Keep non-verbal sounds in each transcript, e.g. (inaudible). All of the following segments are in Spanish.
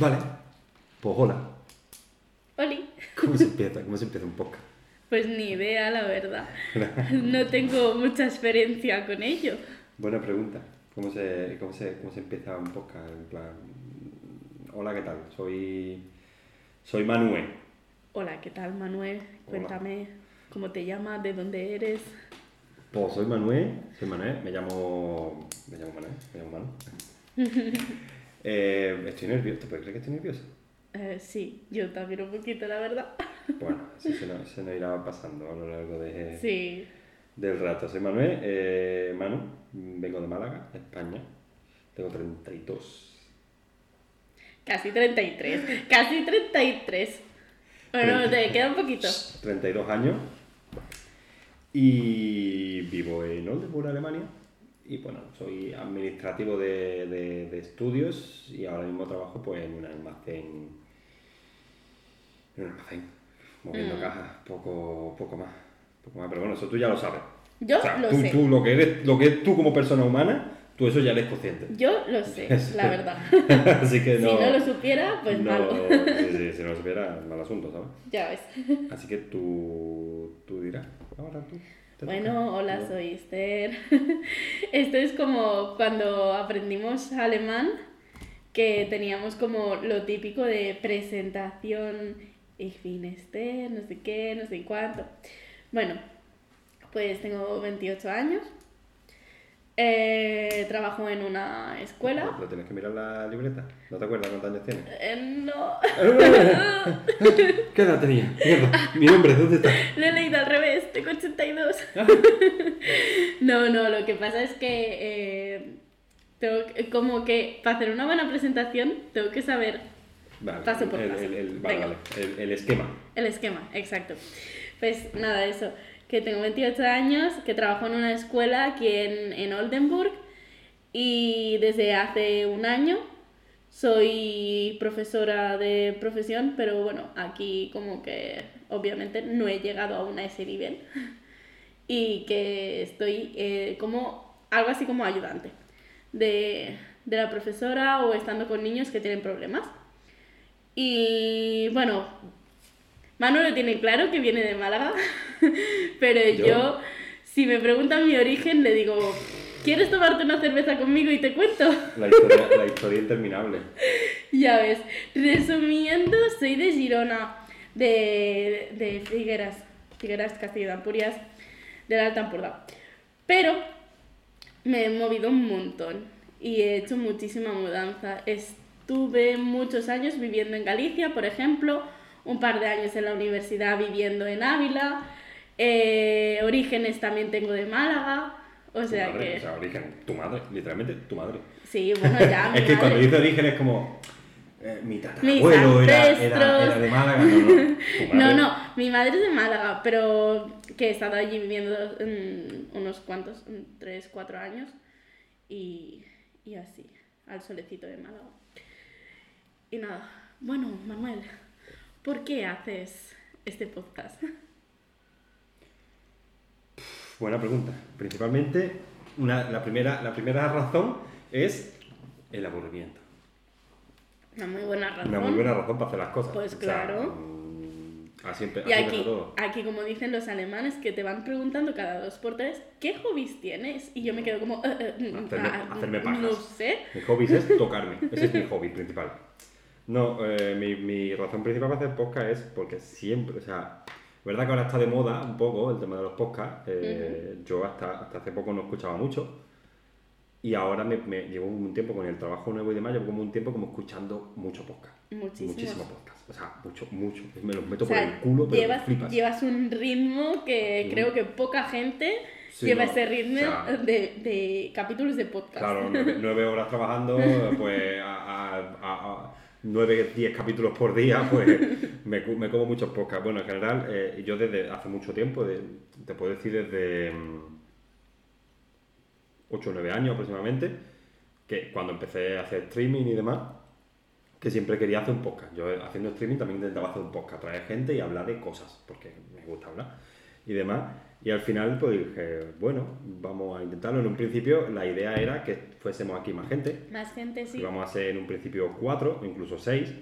Vale. Pues hola. Oli. ¿Cómo se empieza? ¿Cómo se empieza un podcast? Pues ni idea, la verdad. No tengo mucha experiencia con ello. Buena pregunta. ¿Cómo se, cómo se, cómo se empieza un podcast? En plan, hola, ¿qué tal? Soy, soy Manuel. Hola, ¿qué tal, Manuel? Cuéntame cómo te llamas, de dónde eres. Pues soy Manuel, soy Manuel, me llamo, me llamo Manuel, me llamo Manu. (laughs) Eh, estoy nervioso, ¿te puedes creer que estoy nervioso? Eh, sí, yo también un poquito, la verdad. (laughs) Bueno, eso se nos, se nos irá pasando a lo largo de, Sí. del rato. Soy Manuel, eh, Manu, vengo de Málaga, España, tengo 32. Casi 33. Casi 33. Bueno, te queda un poquito. 32 años y vivo en Oldenburg, Alemania. Y bueno, soy administrativo de, de- de estudios y ahora mismo trabajo pues en un almacén. En un almacén, moviendo Mm. cajas, poco, poco más. Poco más, pero bueno, eso tú ya lo sabes. Yo O sea, lo tú, sé. tú lo que eres, lo que es tú como persona humana, tú eso ya eres consciente. Yo lo sé, la (laughs) verdad. Así que no. Si no lo supiera, pues no- malo. sí, sí, si no lo supiera, mal asunto, ¿sabes? Ya ves. Así que tú, tú dirás, ahora tú. Bueno, hola, soy Esther. (laughs) Esto es como cuando aprendimos alemán, que teníamos como lo típico de presentación, ich bin Esther, no sé qué, no sé cuánto. Bueno, pues tengo 28 años. Eh, trabajo en una escuela. ¿Lo tienes que mirar la libreta? ¿No te acuerdas cuántos años tienes? Eh, no, (laughs) ¿Qué edad tenía? Mierda, mi nombre, ¿dónde está? lo he leído al revés, tengo 82. (laughs) No, no, lo que pasa es que eh, tengo que- como que para hacer una buena presentación tengo que saber Vale, Paso por paso. el- el- vale, vale, el esquema. el esquema, exacto. Pues nada, eso, que tengo 28 años, que trabajo en una escuela aquí en, en Oldenburg y desde hace un año soy profesora de profesión, pero bueno, aquí como que obviamente no he llegado aún a ese nivel (laughs) y que estoy eh, como algo así como ayudante de, de la profesora o estando con niños que tienen problemas. Y bueno, Manu lo tiene claro que viene de Málaga, (laughs) pero ¿Yo? yo, si me preguntan mi origen, le digo, ¿quieres tomarte una cerveza conmigo y te cuento? La historia, la historia interminable. (laughs) Ya ves, resumiendo, soy de Girona, de, de Figueras, Figueras, Castillo de Ampurias, del Alta Empordà. Pero me he movido un montón y he hecho muchísima mudanza. Estuve muchos años viviendo en Galicia, por ejemplo, un par de años en la universidad viviendo en Ávila. Eh, orígenes también tengo de Málaga, o Tu sea madre, que... O sea, origen, tu madre, literalmente tu madre. Sí, bueno, ya. (laughs) es que cuando dice origen es como. eh, mi tatarabuelo era, era, de Málaga. (laughs) No, no. mi madre es de Málaga, pero que he estado allí viviendo unos cuantos, tres, cuatro años y, y así, al solecito de Málaga. Y nada, bueno, Manuel, ¿por qué haces este podcast? Buena pregunta. Principalmente, una, la, primera, la primera razón es el aburrimiento. Una muy buena razón. Una muy buena razón para hacer las cosas. Pues O claro. mm, así, empe- Y así aquí, todo. aquí, como dicen los alemanes, que te van preguntando cada dos por tres, ¿qué hobbies tienes? Y yo me quedo como, "Eh, eh, mm, Hacerme- ah, hacerme pajas. no sé. Mi hobby es tocarme. Ese es mi hobby principal. No, eh, mi, mi razón principal para hacer podcast es porque siempre, o sea, verdad que ahora está de moda un poco el tema de los podcasts. eh, Yo hasta, hasta hace poco no escuchaba mucho. Y ahora me, me llevo un tiempo con el trabajo nuevo y demás, llevo como un tiempo como escuchando mucho podcast. Muchísimos. Muchísimo podcast. O sea, mucho, mucho. Me los meto O por sea, el culo, pero llevas, flipas. llevas un ritmo que Mm. creo que poca gente Sí, lleva no, ese ritmo o sea, de, de capítulos de podcast. Claro, nueve, nueve horas trabajando, pues a, a, a- a nueve, diez capítulos por día, (laughs) pues me, me como muchos podcasts. Bueno, en general, eh, yo desde hace mucho tiempo, te puedo decir desde 8 o 9 años aproximadamente, que cuando empecé a hacer streaming y demás, que siempre quería hacer un podcast. Yo haciendo streaming también intentaba hacer un podcast, traer gente y hablar de cosas, porque me gusta hablar. y demás. Y al final, pues dije, bueno, vamos a intentarlo. En un principio, la idea era que fuésemos aquí más gente. Más gente, sí. Íbamos a ser en un principio cuatro, incluso seis.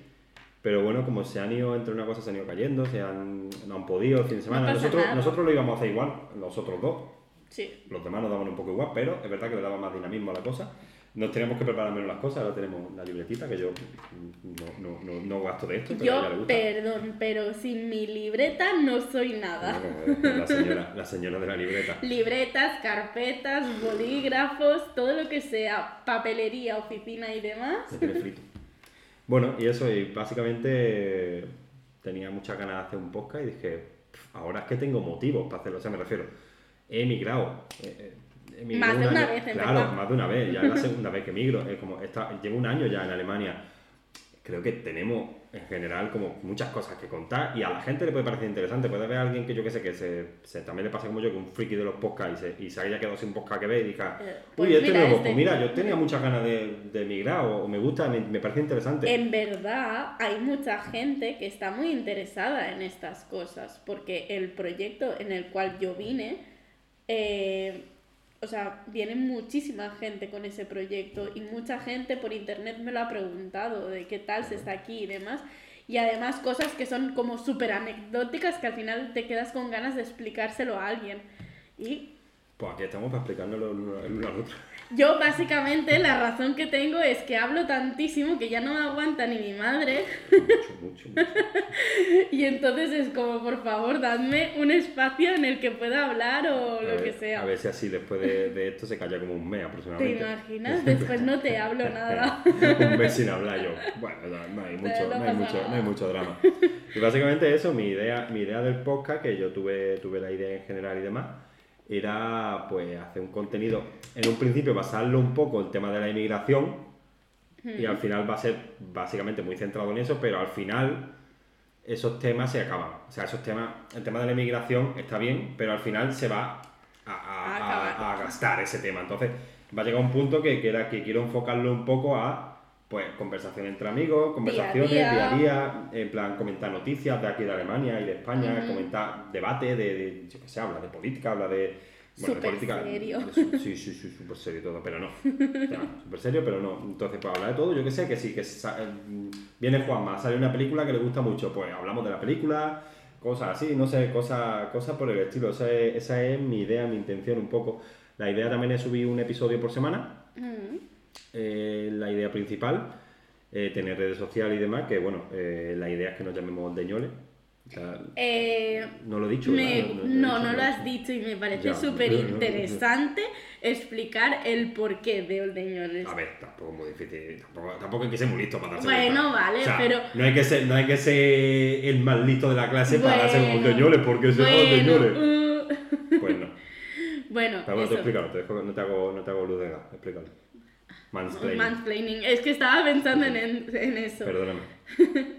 Pero bueno, como se han ido entre una cosa, se han ido cayendo, se han, no han podido el fin de semana. nosotros, nada. nosotros lo íbamos a hacer igual, los otros dos. Sí. Los demás nos daban un poco igual, pero es verdad que le daba más dinamismo a la cosa. Nos teníamos que preparar menos las cosas, ahora tenemos la libretita, que yo no, no, no, no gasto de esto, pero a ella le Yo, gusta. perdón, pero sin mi libreta no soy nada. La, señora, la señora de la libreta. (laughs) Libretas, carpetas, bolígrafos, todo lo que sea papelería, oficina y demás. Frito. Bueno, y eso, y básicamente tenía muchas ganas de hacer un podcast y dije, "Pf, ahora es que tengo motivos para hacerlo, o sea, me refiero, he emigrado. eh, eh, he emigrado Más de un una año- vez, en Claro, verdad. más de una vez, ya es la (laughs) segunda vez que emigro. Es como, esta- llevo un año ya en Alemania. Creo que tenemos en general como muchas cosas que contar y a la gente le puede parecer interesante. Puede haber alguien que yo que sé que se, se- también le pasa como yo, que un friki de los podcasts y se, y se haya quedado sin podcast que ve y diga, Eh, uy, pues este nuevo, este". pues mira, yo tenía muchas ganas de, de emigrar o, o me gusta, me, me parece interesante. En verdad, hay mucha gente que está muy interesada en estas cosas, porque el proyecto en el cual yo vine, eh, o sea, viene muchísima gente con ese proyecto y mucha gente por internet me lo ha preguntado de qué tal se está aquí y demás. Y además cosas que son como súper anecdóticas que al final te quedas con ganas de explicárselo a alguien. Y Pues aquí estamos para explicárnoslo el uno el uno al otro. Yo básicamente la razón que tengo es que hablo tantísimo que ya no me aguanta ni mi madre. Mucho, mucho, mucho. (laughs) Y entonces es como, por favor, dadme un espacio en el que pueda hablar o A lo ver- que sea. A ver si así después de, de esto se calla como un mes ¿Te aproximadamente. imaginas? Después no te hablo (laughs) nada. un mes sin hablar yo. Bueno, no, no hay mucho, no hay mucho, no hay mucho drama. Y básicamente eso, mi idea, mi idea del podcast, que yo tuve, tuve la idea en general y demás, era pues hacer un contenido, en un principio basarlo un poco el tema de la inmigración, y al final va a ser básicamente muy centrado en eso, pero al final esos temas se acaban. O sea, esos temas, el tema de la inmigración está bien, pero al final se va a, a- A a- acabar. a gastar ese tema. Entonces, va a llegar un punto que, que era que quiero enfocarlo un poco a pues conversación entre amigos, conversaciones Día a día a día. día, en plan comentar noticias de aquí de Alemania y de España, comentar debate de, de, yo qué sé, habla de política, habla de de Súper política. serio. de sí, sí, sí, súper serio todo, pero no. (laughs) Súper serio, pero no. Entonces, pues hablar de todo, yo que sé, que sí, que mm, viene Juanma, sale una película que le gusta mucho, pues hablamos de la película, cosas así, no sé, cosas, cosas por el estilo. Esa es, esa es mi idea, mi intención un poco. La idea también es subir un episodio por semana. Eh, la idea principal, eh, tener redes sociales y demás, que bueno, eh, la idea es que nos llamemos Deñoles. O sea, Eh, no lo he dicho. me- no, he no dicho, lo has dicho y me parece súper (laughs) interesante explicar el porqué de Oldeñoles. A ver, tampoco es muy difícil, tampoco, tampoco hay que ser muy listo para darse Bueno, cuenta. vale, O sea, pero- No hay, que ser, no hay que ser el más listo de la clase para Bueno, con Deñoles, porque se bueno, Deñoles. uh, Pues no. (laughs) bueno, Pero bueno, eso. explícalo, te dejo- no, te hago, no te hago luz de gas, explícalo. Mansplaining. Mansplaining. Es que estaba pensando en, en eso. Perdóname. (laughs)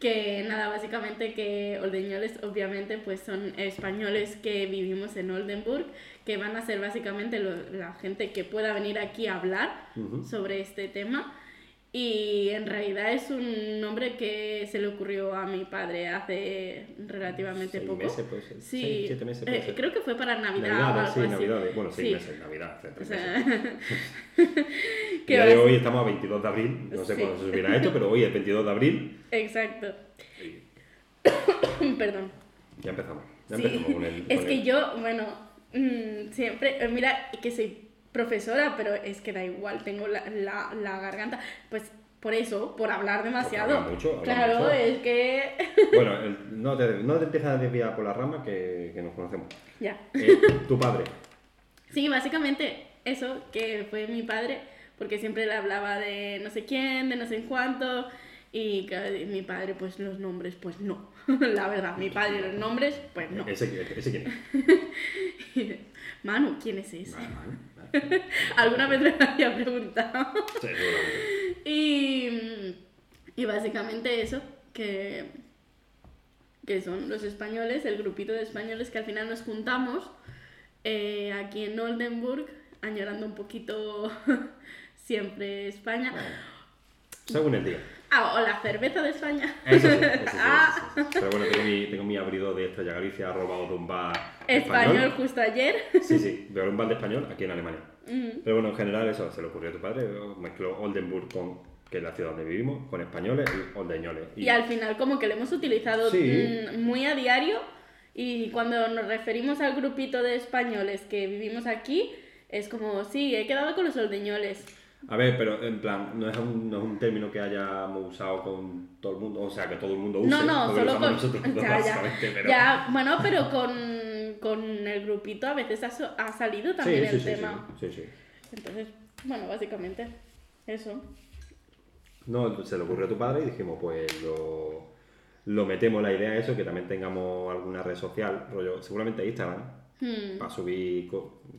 Que nada, básicamente que Oldeñoles obviamente pues son españoles que vivimos en Oldenburg, que van a ser básicamente lo- la gente que pueda venir aquí a hablar Ujú. sobre este tema. Y en realidad es un nombre que se le ocurrió a mi padre hace relativamente Seis poco. meses, puede ser. Sí, Seis, siete meses, puede eh, creo que fue para Navidad o Navidades, algo sí, así. Navidades. Bueno, seis Sí. meses, Navidad, O sea, meses. (laughs) día de hoy estamos a 22 de abril, no sé Sí. cuándo se subirá esto, pero hoy es 22 de abril Exacto. (coughs) Perdón. ya empezamos. Ya Sí, empezamos con el. es que el- yo, bueno, mm, siempre, eh, mira que soy profesora, pero es que da igual, tengo la, la, la garganta, pues por eso, por hablar demasiado. habla mucho, habla claro, mucho. es que... (laughs) Bueno, (laughs) el- no, te, no te empiezas a desviar por la rama que, que nos conocemos. ya. Eh, tu padre. Sí, básicamente eso, que fue mi padre, porque siempre le hablaba de no sé quién, de no sé cuánto, y mi padre, pues los nombres, pues no. (laughs) La verdad, mi padre los nombres, pues no. Ese, ese quién es. (laughs) Manu, ¿quién es ese? Vale. (laughs) Alguna vez me lo había preguntado. Sí. Y, y básicamente eso, que, que son los españoles, el grupito de españoles que al final nos juntamos eh, aquí en Oldenburg, añorando un poquito siempre España. Bueno, según el día. Ah, o la cerveza de España. Eso sí, eso sí, eso sí, (laughs) Ah. Pero bueno, tengo mi, tengo mi abridor de Estrella Galicia robado de un bar Español justo ayer. Sí, sí, de un bar de español aquí en Alemania. Mm. Pero bueno, en general eso se le ocurrió a tu padre, mezcló Oldenburg con, que es la ciudad donde vivimos, con españoles y oldeñoles. Y al final como que lo hemos utilizado Sí. mm, muy a diario y cuando nos referimos al grupito de españoles que vivimos aquí, es como, sí, he quedado con los oldeñoles. A ver, pero en plan, no es un, no es un término que hayamos usado con todo el mundo, o sea, que todo el mundo use. No, no, solo con... nosotros (laughs) Ya, ya, básicamente, pero... ya, bueno, pero con, con el grupito a veces ha, salido también sí, el sí, tema. Sí, sí, sí. Entonces, bueno, básicamente, eso. No, se le ocurrió a tu padre y dijimos, pues lo, lo metemos la idea eso, que también tengamos alguna red social, rollo, seguramente Instagram, Hmm. para subir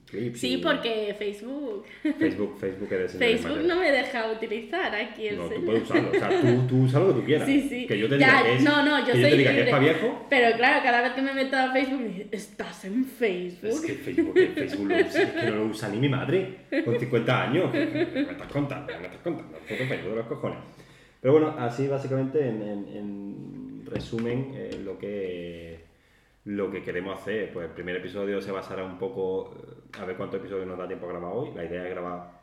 clips. Sí, y- porque Facebook. Facebook, Facebook es de Facebook no me deja utilizar aquí el No, tú señor. puedes usarlo, o sea, tú, tú usa lo que tú quieras. (laughs) Sí, sí. Que yo te Ya, diga que es, no, no, yo que soy te diga que es libre. para viejo, Pero claro, cada vez que me meto a Facebook me dice, ¿estás en Facebook? es que Facebook, que Facebook lo usa, es que no lo usa ni mi madre, con 50 años. ¿Qué me estás contando? ¿Qué me estás contando? Puto Facebook de los cojones. Pero bueno, así básicamente, en, en- en resumen, eh, lo que lo que queremos hacer, pues el primer episodio se basará un poco, eh, a ver cuántos episodios nos da tiempo a grabar hoy. La idea es grabar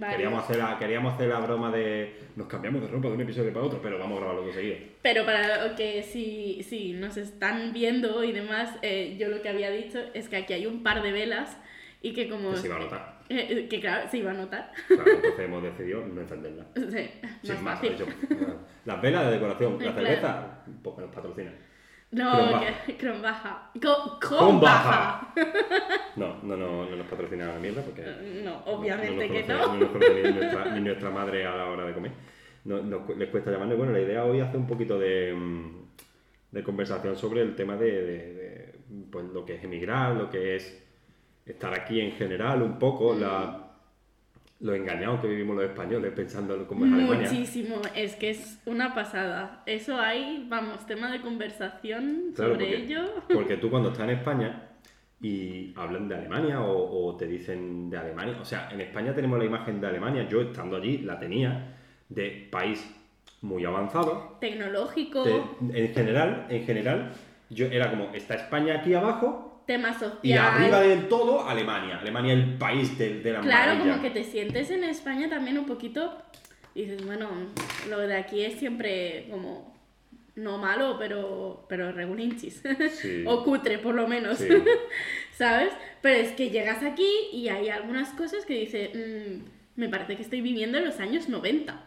Vale. Queríamos hacer, la, queríamos hacer la broma de nos cambiamos de ropa de un episodio para otro, pero vamos a grabarlo dos seguidos. Pero para que si, si nos están viendo y demás, eh, yo lo que había dicho es que aquí hay un par de velas y que como... Que se iba a notar. Eh, eh, que claro, se iba a notar. Claro, entonces hemos decidido no encenderla. (laughs) Sí, Sin más más, fácil. hecho, las velas de decoración, la Claro. cerveza, pues nos patrocina. No, Kronbacher. que Kronbacher. (laughs) Co- Con Kronbacher. (laughs) No, no, no, no nos patrocina la mierda porque. No, obviamente no que no. No nos conoce ni nuestra, ni nuestra madre a la hora de comer. No, nos les cuesta llamarnos. Bueno, la idea hoy hace un poquito de, mm, de conversación sobre el tema de, de- de, pues, lo que es emigrar, lo que es estar aquí en general, un poco, la, lo engañados que vivimos los españoles pensando en cómo es Alemania. Muchísimo, es que es una pasada. Eso hay, vamos, tema de conversación Claro, sobre porque, ello. (laughs) porque tú cuando estás en España y hablan de Alemania o, o te dicen de Alemania, o sea, en España tenemos la imagen de Alemania, yo estando allí la tenía, de país muy avanzado. Tecnológico, de- en general, en general, yo era como, está España aquí abajo tema social. y arriba del todo Alemania. Alemania el país de, de la Claro, maravilla. como que te sientes en España también un poquito. Dices, bueno, lo de aquí es siempre como. No malo, pero, pero regulinchis. Sí. (laughs) o cutre, por lo menos. Sí. (laughs) ¿Sabes? Pero es que llegas aquí y hay algunas cosas que dices, "Mm, me parece que estoy viviendo en los años 90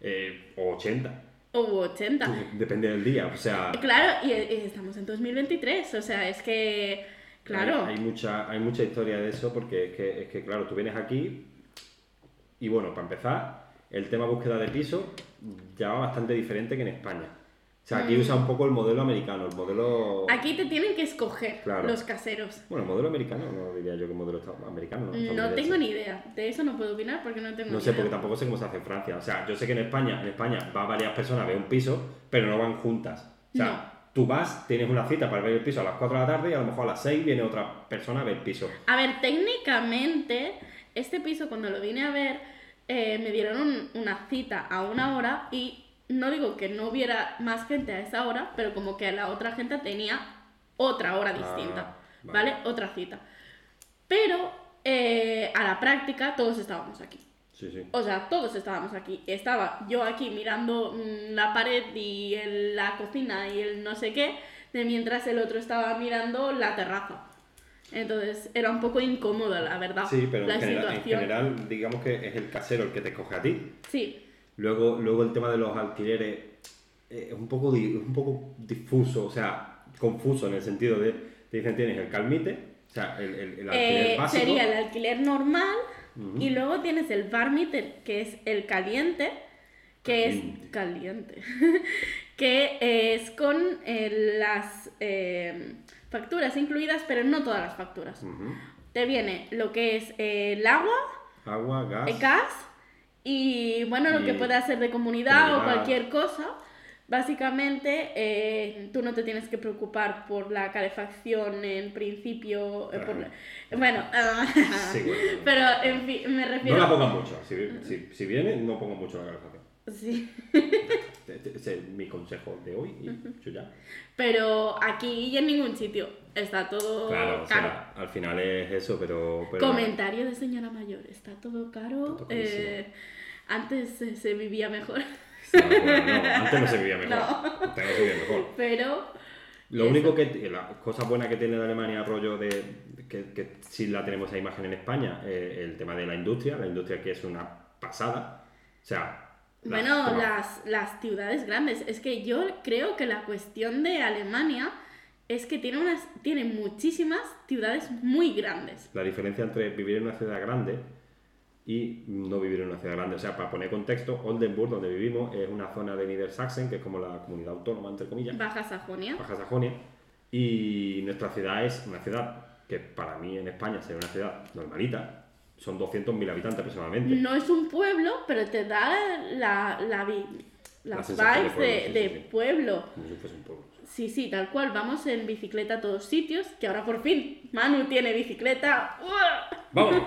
Eh, o 80, o 80. depende del día, o sea... Claro, y, y estamos en 2023, o sea, es que. Claro. Hay, hay mucha, hay mucha historia de eso porque es que, es que, claro, tú vienes aquí y bueno, para empezar, el tema búsqueda de piso ya va bastante diferente que en España. O sea, aquí Mm. usa un poco el modelo americano, el modelo... Aquí te tienen que escoger Claro. los caseros. Bueno, el modelo americano, no diría yo que modelo americano, ¿no? No tengo ni idea. De eso no puedo opinar porque no tengo No sé, idea. porque tampoco sé cómo se hace en Francia. O sea, yo sé que en España, en España va varias personas a ver un piso, pero no van juntas. O sea, No. tú vas, tienes una cita para ver el piso a las 4 de la tarde y a lo mejor a las 6 viene otra persona a ver el piso. A ver, técnicamente, este piso cuando lo vine a ver, eh, me dieron un- una cita a una hora y no digo que no hubiera más gente a esa hora, pero como que la otra gente tenía otra hora distinta, Ah, vale. ¿vale? Otra cita. Pero eh, a la práctica todos estábamos aquí. Sí, sí. O sea, todos estábamos aquí. Estaba yo aquí mirando mm, la pared y el- la cocina y el no sé qué, de mientras el otro estaba mirando la terraza. Entonces era un poco incómoda, la verdad. Sí, pero la en general, en general, digamos que es el casero el que te escoge a ti. Sí, Luego, luego el tema de los alquileres eh, es un poco, es un poco difuso, o sea, confuso en el sentido de, te dicen tienes el calmite, o sea, el, el, el alquiler Eh, básico. sería el alquiler normal y luego tienes el barmite, que es el caliente, que Caliente. es caliente, (laughs) que es con eh, las eh, facturas incluidas, pero no todas las facturas. Te viene lo que es eh, el agua, Agua, gas. el gas y bueno, lo Y que puede hacer de comunidad o cualquier cosa. Básicamente, eh, tú no te tienes que preocupar por la calefacción en principio. eh, por- Ajá. bueno, (laughs) Sí, bueno. pero en fin, me No refiero. la pongan mucho. Si, si, si viene, no pongan mucho la calefacción. Sí. Ese es mi consejo de hoy y yo ya. Pero aquí y en ningún sitio está todo Claro, o caro. sea, al final es eso, pero... pero Comentario de señora mayor, está todo caro. Está eh, antes se, se vivía mejor, bueno, no, antes no se vivía (laughs) mejor. No. Antes no se vivía mejor. pero Lo único que, la cosa buena que tiene de Alemania, rollo de, que, que sí la tenemos esa imagen en España, eh, el tema de la industria, la industria que es una pasada. O sea, bueno, las, las ciudades grandes. Es que yo creo que la cuestión de Alemania es que tiene, unas, tiene muchísimas ciudades muy grandes. la diferencia entre vivir en una ciudad grande y no vivir en una ciudad grande. O sea, para poner contexto, Oldenburg, donde vivimos, es una zona de Niedersachsen, que es como la comunidad autónoma, entre comillas, Baja Sajonia. Baja Sajonia, y nuestra ciudad es una ciudad que para mí en España sería una ciudad normalita, son 200.000 habitantes aproximadamente. No es un pueblo, pero te da la, la, las sensación de vibes pueblo, sí, de sí, sí. pueblo. Como si fuese un pueblo. Sí, sí, tal cual. Vamos en bicicleta a todos sitios, que ahora por fin Manu tiene bicicleta. (laughs) ¡Uah! ¡Vamos!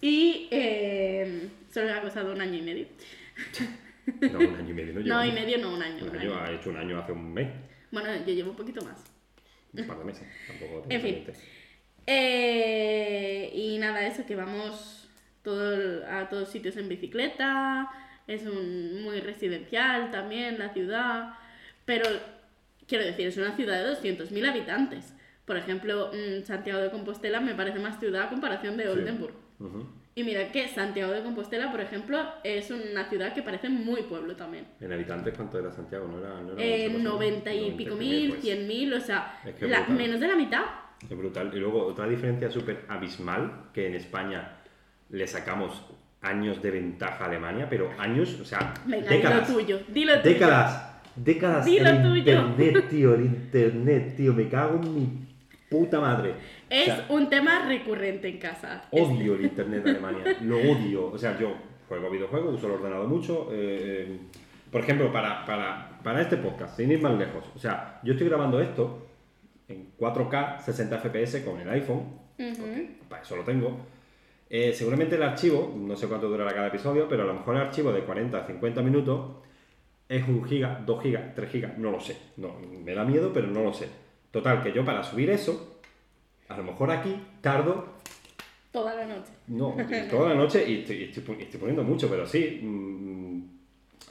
Y eh, solo le ha costado un año y medio. (laughs) No, un año y medio, no (laughs) No, llevamos. y medio, no, un año. Un un año, año. ha hecho un año hace un mes, Bueno, yo llevo un poquito más. un par de meses. Tampoco tengo En fin. Eh, y nada, eso, que vamos todo a todos sitios en bicicleta. Es un, muy residencial también la ciudad. Pero, quiero decir, es una ciudad de 200.000 habitantes. Por ejemplo, mm, Santiago de Compostela me parece más ciudad a comparación de Sí. Oldenburg. Y mira que Santiago de Compostela, por ejemplo, es una ciudad que parece muy pueblo también. En habitantes, ¿cuánto era Santiago? No era, no era Eh, mucho, 90 y 90 pico mil, pues. 100 mil, o sea, Es que la- brutal. menos de la mitad. Es brutal. Y luego otra diferencia súper abismal, que en España le sacamos años de ventaja a Alemania, pero años, o sea, Venga, décadas. dilo tuyo, dilo tuyo. Décadas, décadas Dilo el tuyo. internet, tío, el internet, tío, me cago en mi puta madre. O Es sea, un tema recurrente en casa. odio el internet de Alemania, lo odio. O sea, yo juego videojuegos, uso el ordenador mucho. eh, eh, por ejemplo, para, para, para este podcast, sin ir más lejos. O sea, yo estoy grabando esto en 4K, 60 FPS con el iPhone. Para eso lo tengo. Eh, seguramente el archivo, no sé cuánto durará cada episodio, pero a lo mejor el archivo de 40 a 50 minutos es un giga, 2 gigas, 3 gigas, no lo sé. No, me da miedo, pero no lo sé. Total, que yo para subir eso, a lo mejor aquí tardo Toda la noche. no, (laughs) toda la noche y estoy, estoy pon- estoy poniendo mucho, pero sí. mm,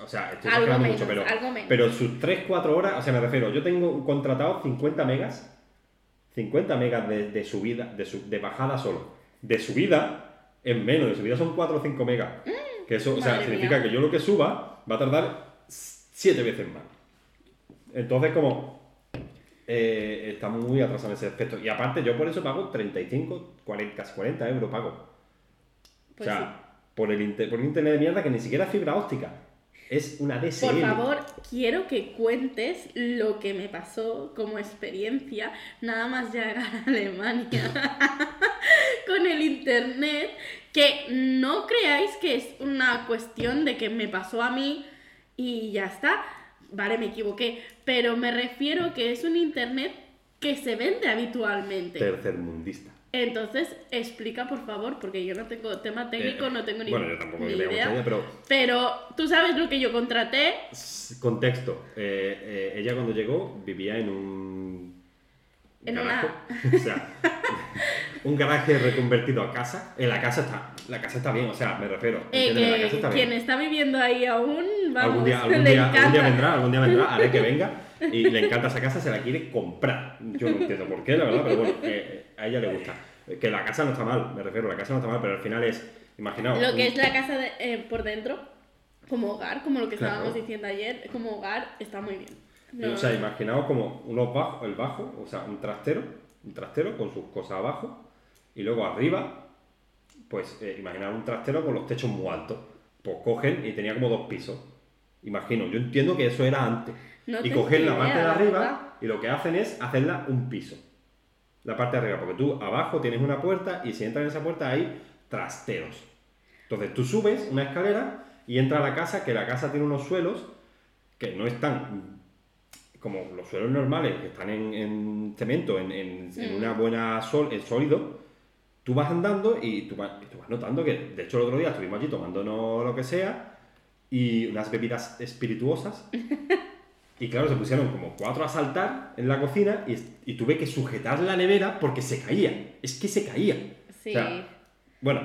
o sea, estoy Algo menos, mucho, pero, algo menos. pero sus 3-4 horas, o sea, me refiero, yo tengo contratado 50 megas, 50 megas de, de subida, de, su- de bajada solo. De subida, en menos, de subida son 4 o 5 megas. que eso, o sea, Mm, significa mía. que yo lo que suba va a tardar 7 veces más. Entonces, como eh, está muy atrasado en ese aspecto. Y aparte, yo por eso pago 35, 40, casi 40 euros pago. Pues o sea, por, el inter- por el internet de mierda que ni siquiera es fibra óptica. Es una DSL. Por favor, quiero que cuentes lo que me pasó como experiencia nada más llegar a (laughs) Alemania (laughs) con el internet, que no creáis que es una cuestión de que me pasó a mí y ya está. Vale, me equivoqué, pero me refiero que es un internet que se vende habitualmente. Tercermundista. Entonces, explica por favor, porque yo no tengo tema técnico, Eh, no tengo ni, Bueno, yo tampoco tengo mucha idea. idea, pero Pero tú sabes lo que yo contraté. contexto. Eh, eh, ella cuando llegó vivía en un En garaje. O sea, (laughs) un garaje reconvertido a casa. En la casa está, la casa está bien, o sea, me refiero. La casa está quien está viviendo ahí aún, vamos, algún día, (laughs) algún le día, algún día encanta. vendrá, algún día vendrá, haré que venga (laughs) y le encanta esa casa, se la quiere comprar. Yo no entiendo por qué, la verdad, pero bueno, eh, a ella le gusta. Eh, Que la casa no está mal, me refiero, la casa no está mal, pero al final es, imaginaos. Lo que es la casa de- eh, por dentro, como hogar, como lo que Claro. estábamos diciendo ayer, como hogar está muy bien. No- O sea, imaginaos como unos bajos, el bajo, o sea, un trastero, un trastero con sus cosas abajo, y luego arriba, pues eh, imaginaos un trastero con los techos muy altos. Pues cogen y tenía como dos pisos. Imagino, yo entiendo que eso era antes. No y cogen la parte de arriba y lo que hacen es hacerla un piso. La parte de arriba, porque tú abajo tienes una puerta y si entras en esa puerta hay trasteros. Entonces tú subes una escalera y entras a la casa, que la casa tiene unos suelos que no están como los suelos normales, que están en, en cemento, en, en- en Mm. una buena sol, en sólido. Tú vas andando y tú vas, tú vas notando que, de hecho, el otro día estuvimos allí tomándonos lo que sea y unas bebidas espirituosas. (laughs) Y claro, se pusieron como cuatro a saltar en la cocina y, y tuve que sujetar la nevera porque se caía. Es que se caía. Sí. O sea, bueno,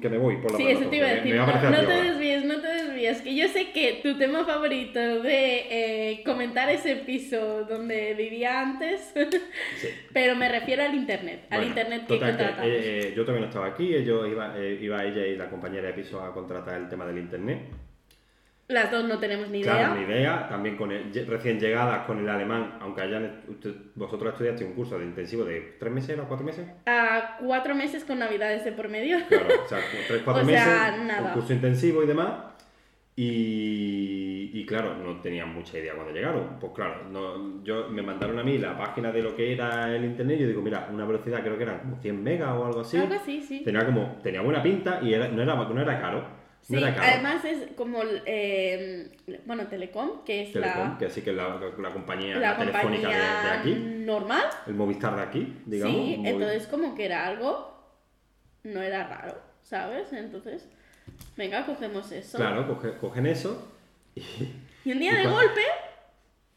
que me voy por la Sí, eso te iba a decir. me va No, no te desvíes, no te desvíes. Que yo sé que tu tema favorito de eh, comentar ese piso donde vivía antes, (laughs) Sí. pero me refiero al internet, al Bueno, internet que contratamos. eh, eh, yo no estaba aquí, ellos iba, eh, iba ella y la compañera de piso a contratar el tema del internet. Las dos no tenemos ni idea. Claro, ni idea. También con el, ye- recién llegadas con el alemán, aunque hayan usted- vosotros estudiaste un curso de intensivo de tres meses o cuatro meses. A cuatro meses con navidades de por medio. Claro, o sea, tres, cuatro (laughs) O meses, sea, nada. un curso intensivo y demás. Y, y claro, no tenían mucha idea cuando llegaron. Pues claro, no, yo, me mandaron a mí la página de lo que era el internet y yo digo, mira, una velocidad creo que eran como 100 megas o algo así. Algo así, sí. Tenía como, tenía buena pinta y era, no, era, no era caro. Sí, No además es como, eh, bueno, Telecom, que es Telecom, la, que así que la, la compañía la telefónica de, aquí, normal. el Movistar de aquí, digamos. sí, entonces como que era algo, no era raro, ¿sabes? Entonces, venga, cogemos eso. Claro, coge- cogen eso y (laughs) Y un día Y de golpe,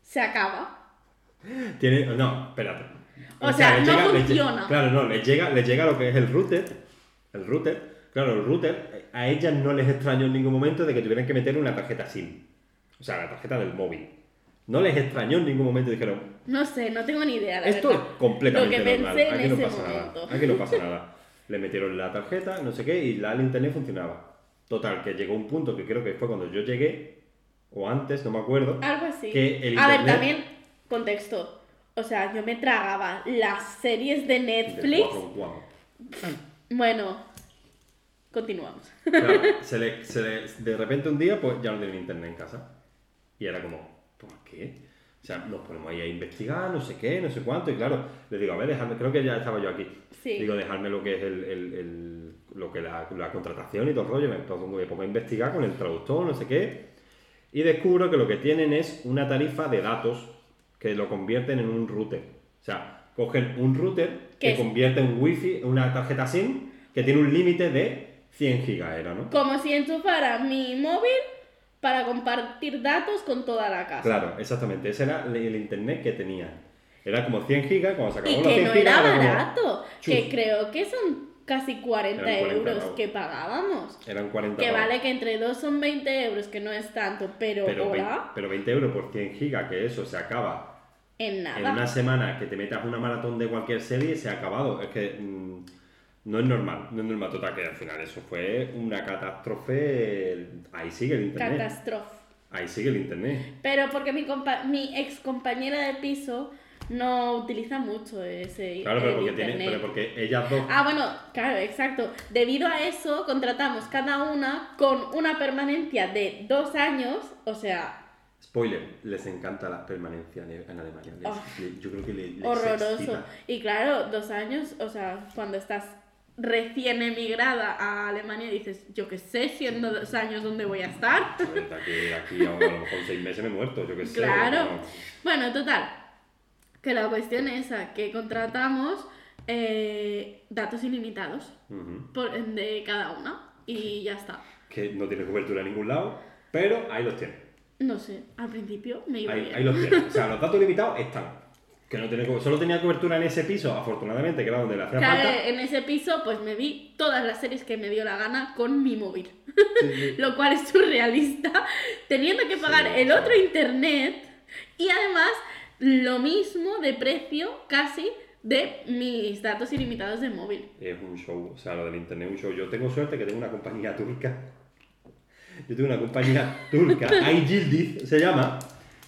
se acaba. tiene... No, espérate. O sea, no funciona. claro, no, les llega, les llega lo que es el router. El router. Claro, el router, a ellas no les extrañó en ningún momento de que tuvieran que meter una tarjeta SIM. O sea, la tarjeta del móvil. No les extrañó en ningún momento. Dijeron, No sé, no tengo ni idea, la Esto verdad. es completamente Lo que normal. pensé en Aquí no ese pasa momento. nada. Aquí no pasa nada. (laughs) Le metieron la tarjeta, no sé qué, y la, el internet funcionaba. Total, que llegó un punto que creo que fue cuando yo llegué, o antes, no me acuerdo. Algo así. Que el A ver, internet- también, contexto. O sea, yo me tragaba las series de Netflix. Bueno, continuamos. Claro, (laughs) se le, se le- de repente un día, pues ya no tenía internet en casa. Y era como, ¿por qué? O sea, nos ponemos ahí a investigar, no sé qué, no sé cuánto, y claro, le digo, a ver, dejadme, creo que ya estaba yo aquí. Sí. Digo, dejadme lo que es el, el- el- lo que la, la contratación y todo el rollo, me me pongo a investigar con el traductor, no sé qué, y descubro que lo que tienen es una tarifa de datos que lo convierten en un router. O sea, cogen un router ¿Qué que es? convierte en wifi, una tarjeta SIM, que tiene un límite de 100 gigas, era, ¿no? Como si enchufara mi móvil para compartir datos con toda la casa. Claro, exactamente. Ese era el internet que tenían. Era como 100 gigas, cuando se acabó Y que 100 no gigas. era como- barato. chuf. Que creo que son casi 40, Eran 40 euros que pagábamos. Eran 40 Que vale que entre dos son 20 euros, que no es tanto, pero, Pero, vein- ahora pero 20 euros por 100 gigas, que eso se acaba en nada. en una semana que te metas una maratón de cualquier serie, se ha acabado. Es que mm, no es normal, no es normal. Total, que al final eso fue una catástrofe. Ahí sigue el internet. Catástrofe. Ahí sigue el internet. Pero porque mi, compa mi ex compañera de piso no utiliza mucho ese Claro, pero porque, tiene, pero porque ellas dos. Ah, bueno, claro, exacto. Debido a eso, contratamos cada una con una permanencia de dos años, o sea, Spoiler, les encanta la permanencia en Alemania. Les- Oh. yo creo que le, les horroroso. excita. Y claro, dos años, o sea, cuando estás recién emigrada a Alemania dices, yo qué sé, siendo dos años, ¿dónde voy a estar? Aquí, aquí a, lo mejor seis meses me he muerto, yo qué sé. Claro. no. Bueno, total. Que la cuestión es esa, que contratamos eh, datos ilimitados por, de cada una y ya está. Que no tiene cobertura en ningún lado, pero ahí los tiene. No sé, al principio me iba Ahí, bien. ahí los tiene. O sea, (laughs) los datos limitados están. Que no co- solo tenía cobertura en ese piso, afortunadamente, que era donde le hacía Claro, falta. en ese piso pues me vi todas las series que me dio la gana con mi móvil. Sí, (laughs) sí. Lo cual es surrealista, teniendo que pagar Sí, el otro internet y además lo mismo de precio casi de mis datos ilimitados de móvil. Es un show, o sea, lo del internet es un show. Yo tengo suerte que tengo una compañía turca. Yo tengo una compañía turca, (laughs) iGildiz se llama,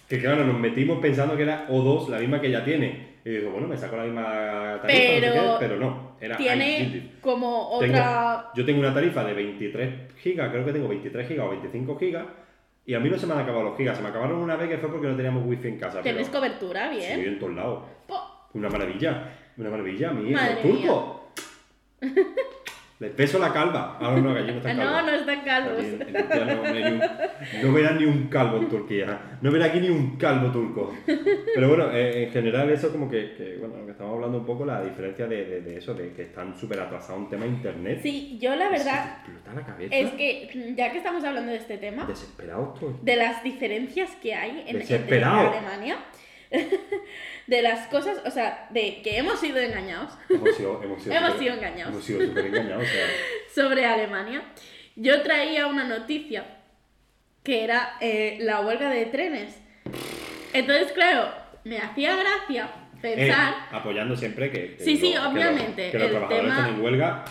que claro, nos metimos pensando que era O2, la misma que ella tiene. Y digo, bueno, me saco la misma tarifa, no sé Pero qué, pero no, era Tiene como Tengo- otra... yo tengo una tarifa de 23 gigas, creo que tengo 23 gigas o 25 gigas, y a mí no se me han acabado los gigas, se me acabaron una vez que fue porque no teníamos wifi en casa. Tienes pero- cobertura, Sí, bien. en todos lados. Po- Una maravilla, una maravilla, mi hijo turco. (laughs) Les beso la calva. Ah, no, allí (laughs) no están calvos. No, no están calvos. Allí en- en Turquía no, no hay ni un- no verás ni un calvo en Turquía. No verás aquí ni un calvo turco. Pero bueno, eh, en general eso como que, que, bueno, lo que estamos hablando un poco, la diferencia de, de- de eso, de que están súper atrasados en tema internet. Sí, yo la verdad explota la cabeza. es que, ya que estamos hablando de este tema, Desesperado estoy. de las diferencias que hay en, entre. Alemania, de las cosas, o sea, de que hemos sido engañados Hemos sido, hemos sido, Hemos súper- sido engañados. Hemos sido súper engañados. O sea, sobre Alemania, yo traía una noticia que era eh, la huelga de trenes. Entonces, claro, me hacía gracia pensar eh, apoyando siempre que. que Sí, sí, lo- que obviamente, Que los, el trabajadores tema- en huelga.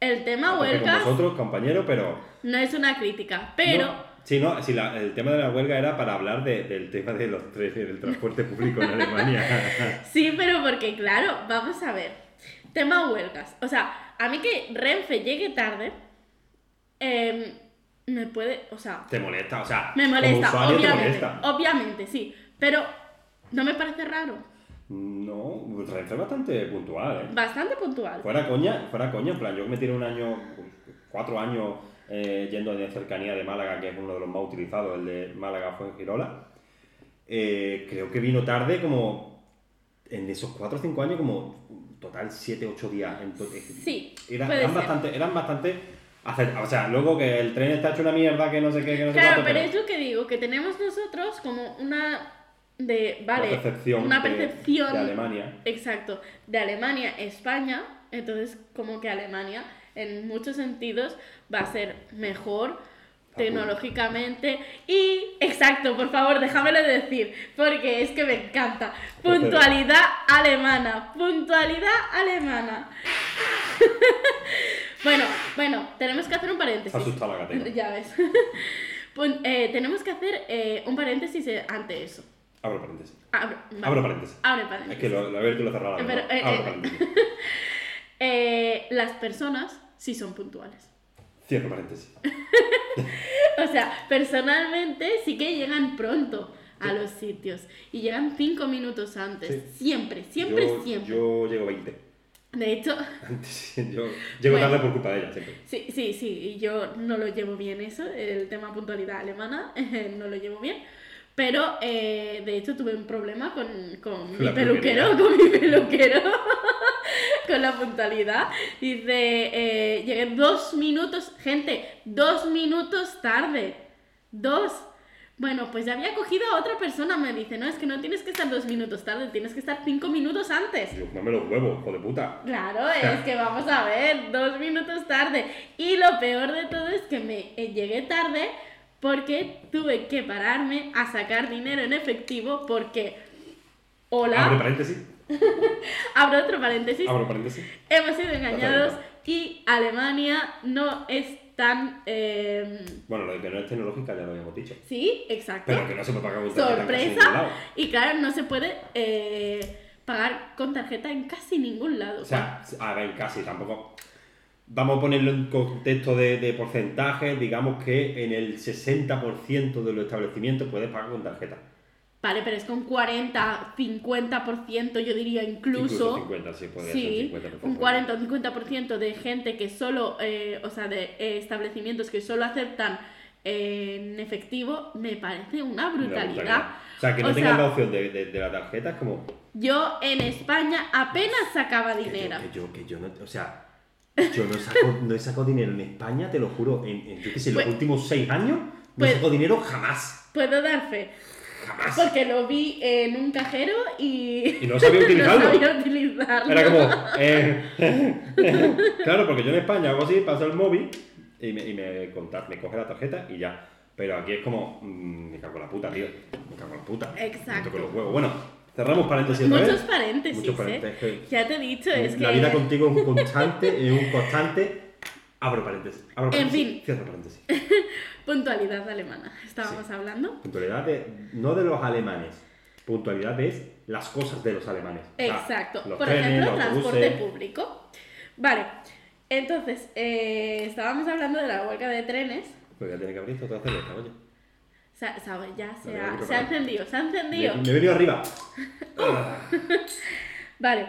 el tema a tope con vosotros, compañeros, pero. no es una crítica, pero No, sí, no, sí, la- el tema de la huelga era para hablar de- del tema de los trenes, del transporte público en Alemania. (laughs) sí, pero porque claro, vamos a ver, tema huelgas, o sea, a mí que Renfe llegue tarde em, me puede, o sea, te molesta, o sea. me molesta, usuario obviamente, molesta. obviamente, sí, pero no me parece raro, No, Renfe es bastante puntual, ¿eh? bastante puntual. Fuera coña, fuera coña, en plan, yo me tiré un año, cuatro años eh, yendo de cercanía de Málaga, que es uno de los más utilizados, el de Málaga fue en Girola. Eh, creo que vino tarde como en esos cuatro o cinco años como total siete, ocho días. Entonces, Sí, eran, bastante, eran bastante O sea, luego que el tren está hecho una mierda, que no sé qué, que no sé Claro, cuánto, pero es lo que digo, que tenemos nosotros como una de, vale, una percepción, una de- percepción de Alemania. Exacto, de Alemania, España, entonces como que Alemania en muchos sentidos va a ser mejor tecnológicamente y exacto, por favor, déjamelo decir, porque es que me encanta. Puntualidad alemana, puntualidad alemana. (laughs) bueno, bueno, tenemos que hacer un paréntesis. La gatera. (laughs) Ya ves. (laughs) Eh, tenemos que hacer eh, un paréntesis eh, ante eso. Abro paréntesis. Vale. Abro paréntesis. Abre paréntesis. Es que lo, lo abierto y lo cerrado. Abro paréntesis. Eh, las personas sí son puntuales. Cierro paréntesis. (laughs) O sea, personalmente sí que llegan pronto a los sitios y llegan cinco minutos antes. Sí. Siempre, siempre, yo, siempre. Yo llego 20. De hecho, (laughs) yo (laughs) llego Bueno. tarde por culpa de ella, siempre. sí, sí, sí, y yo no lo llevo bien eso, el tema puntualidad alemana, no lo llevo bien. Pero eh, de hecho tuve un problema con, con mi peluquero, con mi peluquero, (laughs) con la puntualidad. Dice, eh, llegué dos minutos, gente, dos minutos tarde. Dos. Bueno, pues ya había cogido a otra persona, me dice, no, es que no tienes que estar dos minutos tarde, tienes que estar cinco minutos antes. Digo, mame los huevos, hijo de puta. Claro, (laughs) es que vamos a ver, dos minutos tarde. Y lo peor de todo es que me eh, llegué tarde porque tuve que pararme a sacar dinero en efectivo porque... Abre Hola, paréntesis. (laughs) abro otro paréntesis, Abro paréntesis. hemos sido engañados y Alemania no es tan... eh, Bueno, lo de que no es tecnológica ya lo habíamos dicho. sí, exacto. Pero que no se puede pagar con tarjeta en Sorpresa. lado. Y claro, no se puede eh, pagar con tarjeta en casi ningún lado. O sea, a ver, casi tampoco. Vamos a ponerlo en contexto de, de porcentajes. Digamos que en el 60% de los establecimientos puedes pagar con tarjeta. Vale, pero es con 40, 50%, yo diría incluso. 50, sí, Sí, ser 50%. un 40 o 50% de gente que solo, eh, o sea, de eh, establecimientos que solo aceptan eh, en efectivo, me parece una Una brutalidad. O sea, que no O tengas sea- la opción de, de, de la tarjeta es como. Yo en España apenas sacaba Que yo, dinero. que yo, que yo no. O sea, yo no saco, no he sacado dinero en España, te lo juro. En, en, yo qué sé, los Pues- últimos 6 años no pues- he sacado dinero jamás. Puedo dar fe, Jamás. porque lo vi en un cajero y, Y no sabía (laughs) utilizarlo. no sabía utilizarlo. Era como. eh, (laughs) claro, porque yo en España hago así, paso el móvil y me, y me, conta- me coge la tarjeta y ya. Pero aquí es como. mm, me cago en la puta, tío. Me cago en la puta. Exacto. Me los huevos. Bueno, cerramos paréntesis otra Muchos paréntesis, Muchos ¿eh? paréntesis. Ya te he dicho, es que... La vida contigo es un constante, es un constante. Abro paréntesis. Abro En paréntesis. fin. Cierro paréntesis. (laughs) Puntualidad alemana, estábamos hablando. Puntualidad de, no de los alemanes. Puntualidad es las cosas de los alemanes. Exacto. los Por trenes, ejemplo, los transporte público. Vale. Entonces, eh, estábamos hablando de la huelga de trenes. Pues ya tiene que abrir otra cerveza, oye. Sa- ¿Sabes? Ya se ha, que se ha encendido, se ha Me, encendido. me he venido arriba. (laughs) Vale.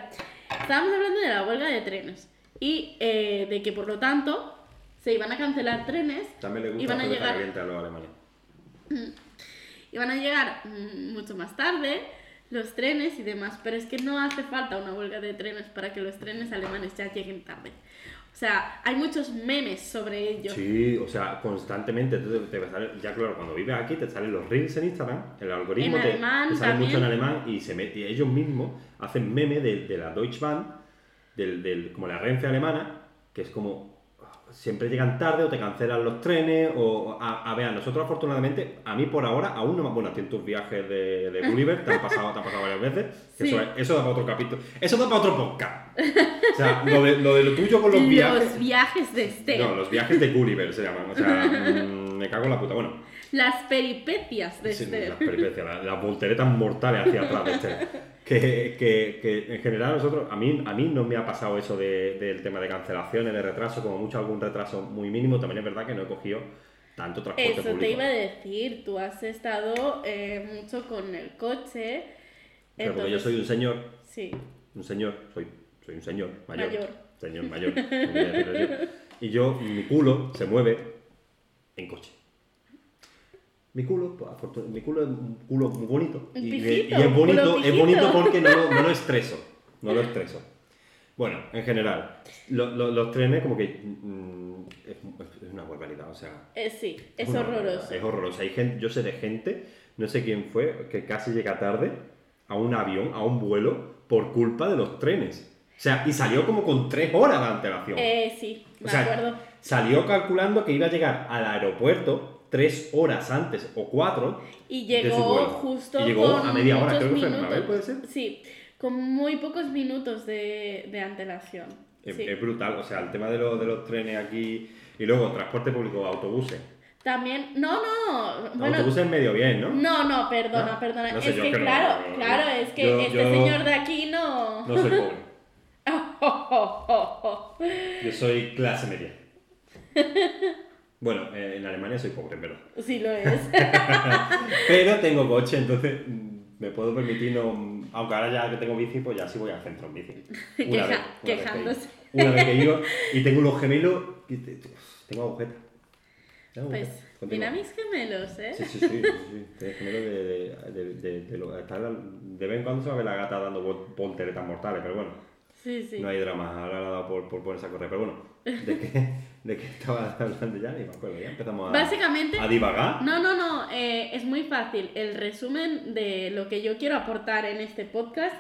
Estábamos hablando de la huelga de trenes. y eh, de que por lo tanto se iban a cancelar trenes. También le gusta iban (clears throat) a llegar, caliente a los alemanes. iban a llegar mucho más tarde los trenes y demás, pero es que no hace falta una huelga de trenes para que los trenes alemanes ya lleguen tarde. O sea, hay muchos memes sobre ello. Sí, o sea, constantemente te, ya claro, cuando vives aquí te salen los reels en Instagram, el algoritmo En te, alemán te sale mucho en alemán y se mete, y ellos mismos hacen meme de, de la Deutsche Bahn, del, del- como la Renfe alemana, que es como siempre llegan tarde o te cancelan los trenes o a, a ver, a nosotros afortunadamente, a mí por ahora aún no me, bueno, en tus viajes de, de Gulliver te han pasado, te han pasado varias veces, Sí. eso, es- eso da para otro capítulo, eso da para otro podcast. O sea, lo de, lo de lo tuyo con los viajes. Los viajes de este. No, los viajes de Gulliver se llaman. O sea, mm, me cago en la puta. Bueno, Las peripecias de sí, este. las peripecias, las, las volteretas mortales hacia atrás de este. Que, que, que en general nosotros, a mí, a mí no me ha pasado eso de- del tema de cancelaciones, de retraso, como mucho algún retraso muy mínimo. También es verdad que no he cogido tanto transporte Eso público. te iba a decir, tú has estado eh, mucho con el coche. Pero porque yo entonces- soy un señor, Sí, un señor, soy, soy un señor mayor. Mayor. Señor mayor. Y yo, mi culo se mueve en coche. Mi culo, mi culo es un culo muy bonito. Y, pijito, y es bonito, es bonito porque no, lo- no lo (laughs) estreso. No lo estreso. Bueno, en general, lo- lo- los trenes como que mm, es, es una barbaridad, o sea, eh, sí, es horroroso. Es horroroso. Hay gente, yo sé de gente, no sé quién fue, que casi llega tarde a un avión, a un vuelo, por culpa de los trenes. O sea, y salió como con tres horas de antelación. Eh, sí, me o sea, acuerdo. salió calculando que iba a llegar al aeropuerto tres horas antes o cuatro. Y de su llegó justo Y llegó con a media hora, creo que fue vez, ¿puede ser? Sí, con muy pocos minutos de, de antelación. Es, sí. es brutal, o sea, el tema de, los de los trenes aquí y luego transporte público, autobuses. También, no, no, bueno, autobuses medio bien, ¿no? no, no, perdona, ¿No? perdona. No sé, es que, que no- claro, claro, es que yo- este yo- señor de aquí no. No soy pobre. (laughs) Yo soy clase media. (laughs) Bueno, eh, en Alemania soy pobre, pero. sí lo es. (laughs) Pero tengo coche, entonces mm, me puedo permitir no. Aunque ahora ya que tengo bici, pues ya sí voy al centro en bici. (laughs) Una vez- una vez quejándose. Una vez que ido (laughs) y tengo unos gemelos. y te- Tengo agujetas. Tengo Pues, agujetas. Continúa. mira mis gemelos, ¿eh? Sí, sí, sí. sí, sí. Gemelos de. de, de, de, lo- la- de vez en cuando se va a ver la gata dando vol- volteretas mortales, pero bueno. Sí, sí. No hay drama, ahora le ha dado por, por ponerse a correr. Pero bueno, ¿de qué, de qué estaba hablando ya? Ni me acuerdo, ya empezamos a, Básicamente, a divagar. No, no, no, eh, es muy fácil. El resumen de lo que yo quiero aportar en este podcast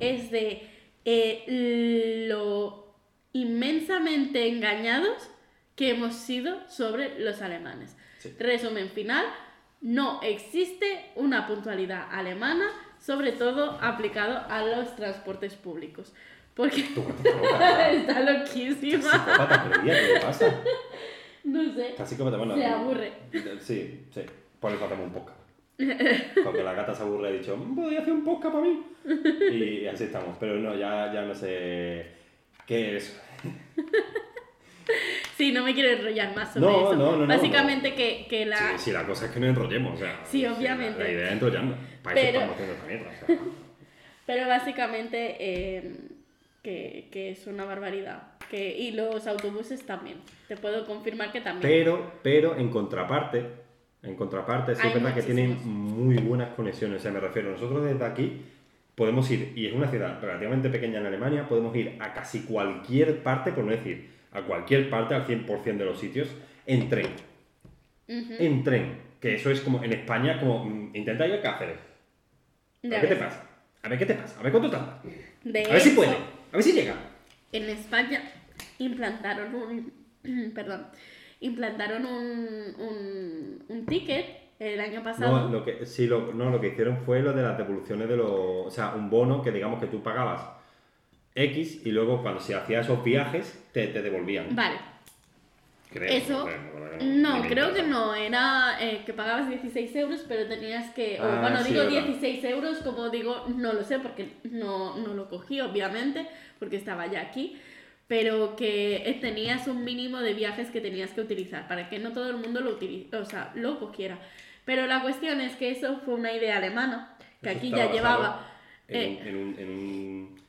es de eh, lo inmensamente engañados que hemos sido sobre los alemanes. Sí. Resumen final, no existe una puntualidad alemana, sobre todo aplicado a los transportes públicos. Porque (laughs) está loquísima. Psicópata, pero ya, ¿qué le pasa? No sé. Está psicópata, bueno. Se aburre. Sí, sí. Por eso hacemos un podcast. Porque la gata se aburre y ha dicho, "Mm, podría hacer un podcast para mí. Y así estamos. Pero no, ya, ya no sé qué es. Sí, no me quiero enrollar más sobre No, eso. no, no, no, Básicamente que, que la... Sí, sí, la cosa es que nos enrollemos. O sea, Sí, obviamente. La, la idea es enrollarnos. Para eso estamos haciendo esta mierda. o sea. (laughs) Pero básicamente eh, que, que es una barbaridad. Que, y los autobuses también. Te puedo confirmar que también. Pero, pero en contraparte, en contraparte, sí Hay es verdad que tienen muy buenas conexiones. O sea, me refiero, nosotros desde aquí podemos ir, y es una ciudad relativamente pequeña en Alemania, podemos ir a casi cualquier parte, por no decir a cualquier parte, al 100% de los sitios, en tren. En tren. Que eso es como, en España, como, mm, intenta ir a Cáceres. A ver qué te pasa. A ver qué te pasa. A ver cuánto tarda. A ver si puede. A ver si llega. En España implantaron un... (clears throat) perdón. Implantaron un, un, un ticket el año pasado. No, lo que, sí, lo, no, lo que hicieron fue lo de las devoluciones de los. O sea, un bono que digamos que tú pagabas X y luego cuando se hacía esos viajes te, te devolvían. Vale. Creo, Eso- No, me creo que no, era eh, que pagabas 16 euros, pero tenías que, o Ah, bueno, sí, digo verdad. 16 euros, como digo, no lo sé porque no, no lo cogí, obviamente, porque estaba ya aquí, pero que eh, tenías un mínimo de viajes que tenías que utilizar, para que no todo el mundo lo utilice, o sea, lo cogiera. Pero la cuestión es que eso fue una idea alemana, que Eso aquí ya llevaba... En, eh, un- en un, en un-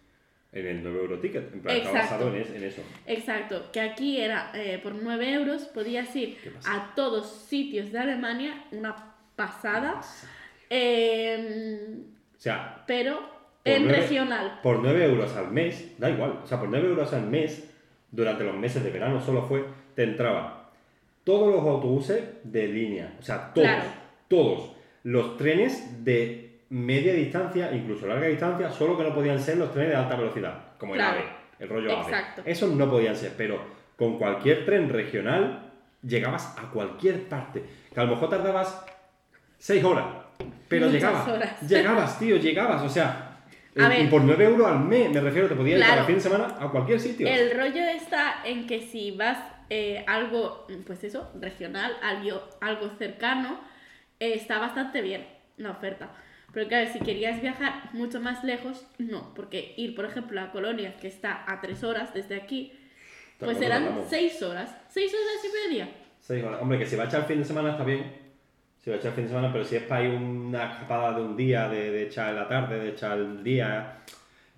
En el 9 euro ticket, en plan, está Exacto. basado en, es- en eso. Exacto, que aquí era eh, por 9 euros, podías ir a todos sitios de Alemania, una pasada, eh, O sea, pero en regional. por 9 euros al mes, da igual, o sea, por 9 euros al mes, durante los meses de verano solo fue, te entraba todos los autobuses de línea, o sea, todos, Claro. todos, los trenes de media distancia, incluso larga distancia, solo que no podían ser los trenes de alta velocidad, como Claro. el AVE, el rollo Exacto. AVE. Esos no podían ser, pero con cualquier tren regional llegabas a cualquier parte, que a lo mejor tardabas 6 horas, pero Muchas llegabas, horas. (laughs) llegabas, tío, llegabas, o sea, A y- ver. por 9 euros al mes, me refiero, te podías ir Claro. cada fin de semana a cualquier sitio. El rollo está en que si vas eh, algo, pues eso, regional, algo, algo cercano, eh, está bastante bien la oferta. Pero claro, si querías viajar mucho más lejos, no, porque ir, por ejemplo, a Colonia, que está a tres horas desde aquí, pues eran seis horas, seis horas y media. Seis horas. Hombre, que si va a echar el fin de semana está bien. Si va a echar el fin de semana, pero si es para ir una escapada de un día, de, de echar la tarde, de echar el día,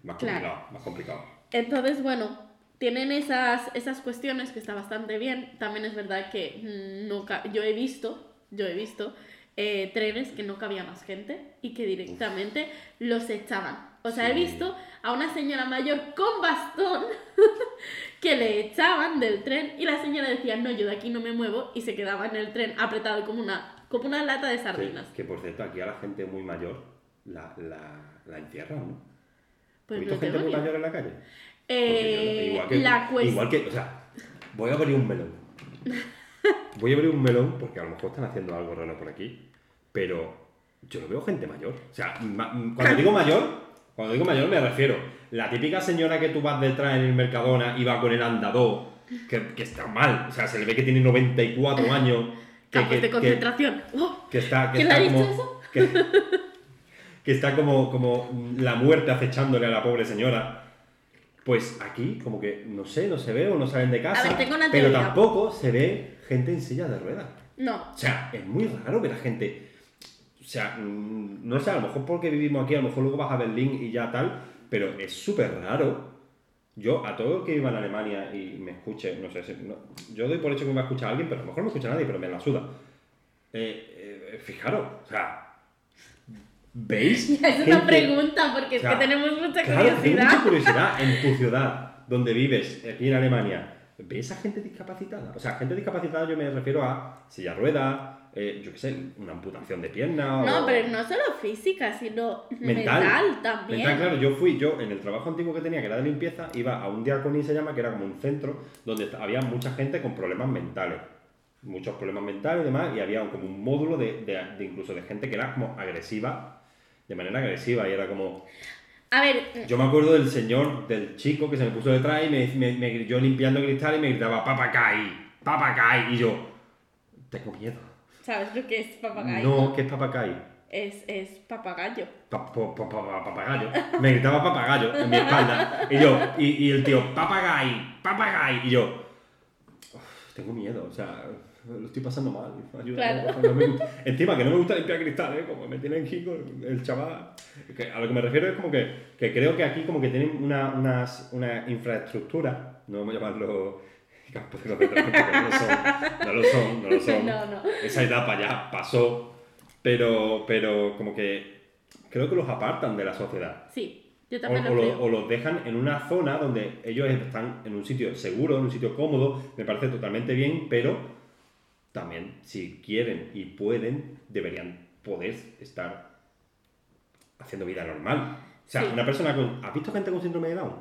más Claro. complicado, más complicado. Entonces, bueno, tienen esas, esas cuestiones que está bastante bien. También es verdad que mm, no yo he visto, yo he visto eh, trenes que no cabía más gente y que directamente los echaban. O sea, he visto a una señora mayor con bastón (laughs) que le echaban del tren y la señora decía, no, yo de aquí no me muevo y se quedaba en el tren apretado como una, como una lata de sardinas. que, por cierto, aquí a la gente muy mayor la, la, la encierran, ¿no? Pues ¿Has visto no gente muy mayor en la calle? Eh, igual, que, la cuestión... igual que, o sea, voy a abrir un melón. (laughs) Voy a abrir un melón porque a lo mejor están haciendo algo raro por aquí, pero yo no veo gente mayor. O sea, ma- cuando digo mayor, cuando digo mayor me refiero la típica señora que tú vas detrás en el Mercadona y va con el andador, que, que está mal, o sea, se le ve que tiene 94 años. (laughs) Que, de concentración. ¡Oh! que está, que ¿Quién le está como, eso? Que, está como, como la muerte acechándole a la pobre señora. Pues aquí, como que no sé, no se ve o no salen de casa. A ver, tengo una pero tampoco se ve gente en silla de ruedas. No, O sea, es muy raro ver a gente. O sea, mm, no sé, a lo mejor porque vivimos aquí, a lo mejor luego vas a Berlín y ya tal, pero es súper raro. Yo, a todo el que viva en Alemania y me escuche, no sé, si- no- yo doy por hecho que me va a escuchar alguien, pero a lo mejor no me escucha nadie, pero me la suda. Eh, eh, fijaros, o sea, ¿veis? (laughs) es una pregunta porque o sea, es que tenemos mucha Claro, curiosidad. mucha curiosidad. En tu ciudad, donde vives, aquí en Alemania, ¿ves a gente discapacitada? O sea, gente discapacitada yo me refiero a silla de ruedas, eh, yo qué sé, una amputación de pierna No, o... pero no solo física, sino Mental. mental, también. Mental, claro, yo fui, yo en el trabajo antiguo que tenía, que era de limpieza, iba a un diaconí se llama, que era como un centro donde había mucha gente con problemas mentales. Muchos problemas mentales y demás, y había como un módulo de, de- de incluso de gente que era como agresiva, de manera agresiva, y era como, A ver, yo me acuerdo del señor, del chico que se me puso detrás y me, me, me- yo limpiando cristal y me gritaba, papacay, papacay, y yo, tengo miedo. ¿Sabes lo que es papagayo? No, ¿qué es papacay? Es, es papagayo. Pa- pa- pa- pa- papagayo. Me gritaba papagayo en mi espalda. Y yo, y, y el tío, papagay, papagay. Y yo, "Uf, tengo miedo, o sea, lo estoy pasando mal. Ayúdame, Claro. por favor, no me gusta". Encima que no me gusta limpiar cristales, como me tienen aquí con el chaval. Que a lo que me refiero es como que, que creo que aquí como que tienen una, unas, una infraestructura, no vamos a llamarlo porque no lo son, no lo son, no lo son (laughs) no, no. esa etapa ya pasó, pero, pero como que creo que los apartan de la sociedad. Sí, yo O, también o lo lo- creo. o los dejan en una zona donde ellos están en un sitio seguro, en un sitio cómodo, me parece totalmente bien, pero también si quieren y pueden, deberían poder estar haciendo vida normal. O sea, Sí. una persona con... ¿Has visto gente con síndrome de Down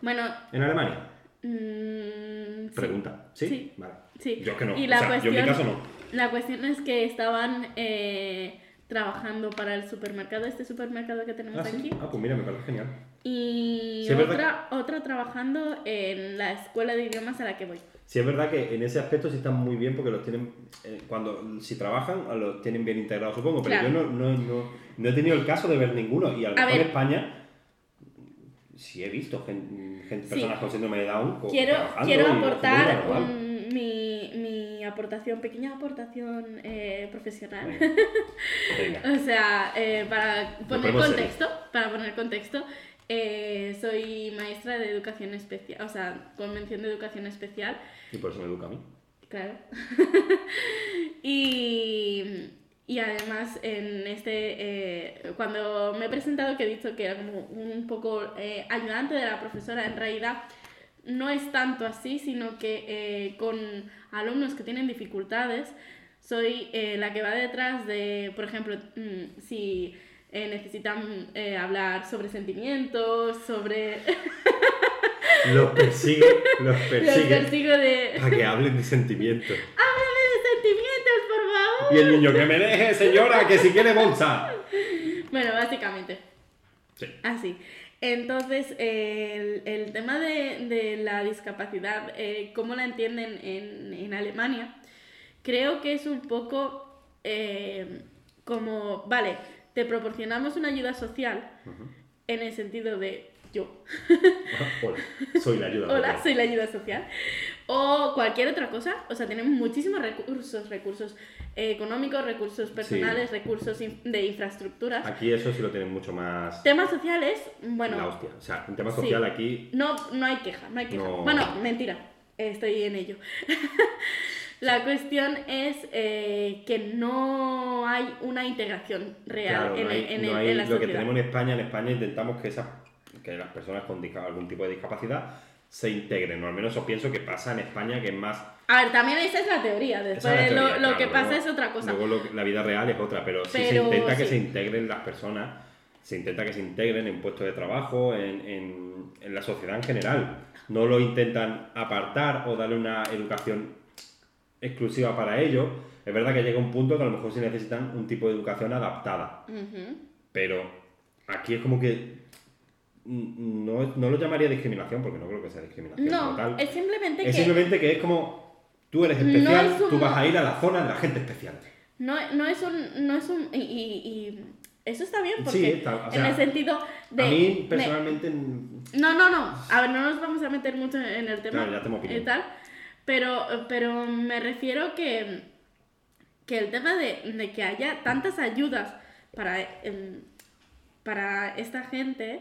Bueno, en Alemania? mm. Pregunta. ¿Sí? Sí. Vale. Sí. Yo es que no. Y o la sea, yo en mi cuestión- caso no. La cuestión es que estaban eh, trabajando para el supermercado, este supermercado que tenemos Ah, sí. aquí. Ah, pues mira, me parece genial. Y Sí, otra, otra trabajando en la escuela de idiomas a la que voy. Sí, es verdad que en ese aspecto sí están muy bien porque los tienen, eh, cuando si trabajan, los tienen bien integrados, supongo, pero Claro. yo no, no, no, no he tenido el caso de ver ninguno y a lo mejor. España sí he visto gen- gente, Sí. personas con síndrome de Down Quiero, quiero aportar un- mi, mi aportación, pequeña aportación eh, profesional. (laughs) O sea, eh, para poner contexto, para poner contexto, eh, soy maestra de educación especial, o sea, con mención de educación especial. Y por eso me educa a mí. Claro. (laughs) y, y además, en este, eh, cuando me he presentado, que he dicho que era como un poco eh, ayudante de la profesora, en realidad no es tanto así, sino que eh, con alumnos que tienen dificultades, soy eh, la que va detrás de, por ejemplo, mm, si eh, necesitan eh, hablar sobre sentimientos, sobre... Los persigue, los (laughs) Los persigue persigo de... para que hablen de sentimientos. ¡Háblame de sentimientos, por favor! Y el niño, que me deje, señora, que si quiere bolsa. Bueno, básicamente. Sí. Así. Entonces, el, el tema de, de la discapacidad, eh, cómo la entienden en, en Alemania, creo que es un poco eh, como, vale, te proporcionamos una ayuda social en el sentido de yo, (laughs) Hola, soy la ayuda. hola, social. soy la ayuda social, o cualquier otra cosa, o sea, tenemos muchísimos recursos, recursos económicos, recursos personales, recursos de infraestructuras. Aquí eso sí lo tienen mucho más. Temas sociales, bueno, La hostia. O sea, en tema Sí. social aquí. No, no hay queja, no hay queja. No. Bueno, mentira, estoy en ello. (laughs) La cuestión es eh, que no hay una integración real Claro, en, no hay, en- no en hay la lo que tenemos en España. En España intentamos que esas, que las personas con algún tipo de discapacidad se integren. O al menos eso pienso que pasa en España, que es más. A ver, también esa es la teoría, después es la lo, teoría, lo claro, que pasa luego- es otra cosa. Luego lo la vida real es otra, pero, sí se Pero intenta que sí. se integren las personas, se intenta que se integren en puestos de trabajo, en, en- en la sociedad en general. No lo intentan apartar o darle una educación exclusiva para ellos. Es verdad que llega un punto que a lo mejor sí necesitan un tipo de educación adaptada. Ujú. Pero aquí es como que no, no lo llamaría discriminación, porque no creo que sea discriminación No, tal. es simplemente Es que simplemente que es como tú eres No especial, es un- tú vas a ir a la zona de la gente especial. no, no es un... No es un y, y- y eso está bien porque Sí, está- o sea, en el sentido de... a mí personalmente No, no, no. A ver, no nos vamos a meter mucho en el tema Claro, ya tengo opinión. y tal. Pero, pero me refiero que, que el tema de, de que haya tantas ayudas para, em, para esta gente.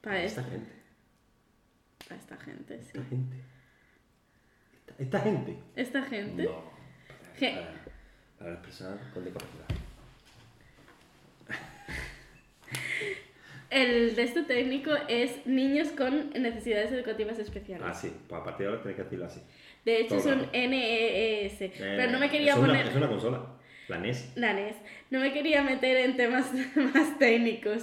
Para esta gente, para esta gente, sí. esta gente, esta, esta gente. Esta gente. No, ¿Qué? para, para las personas con discapacidad. El de este técnico es niños con necesidades educativas especiales. Ah, sí, pues a partir de ahora tienes que decirlo así. De hecho, todo es el un rato. NEES. Eh, pero no me quería es una- poner. es una consola, la NES. La NES. No me quería meter en temas (laughs) más técnicos.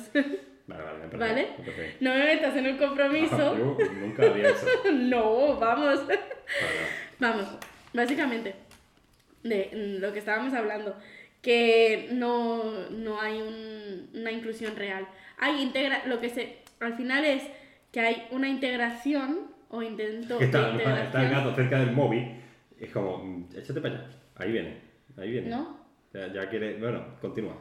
Vale, vale, me. ¿Vale? me. No me metas en un compromiso. (laughs) Yo nunca haría eso. (laughs) no, vamos. Nada. Vamos, básicamente, de mm, lo que estábamos hablando, que no, no hay un- una inclusión real. Hay integra lo que se, al final es que hay una integración o intento de Está, está el integración. gato cerca del móvil. Es como, mm, échate para allá. Ahí viene, ahí viene. ¿No? Ya, ya quiere. Bueno, continúa.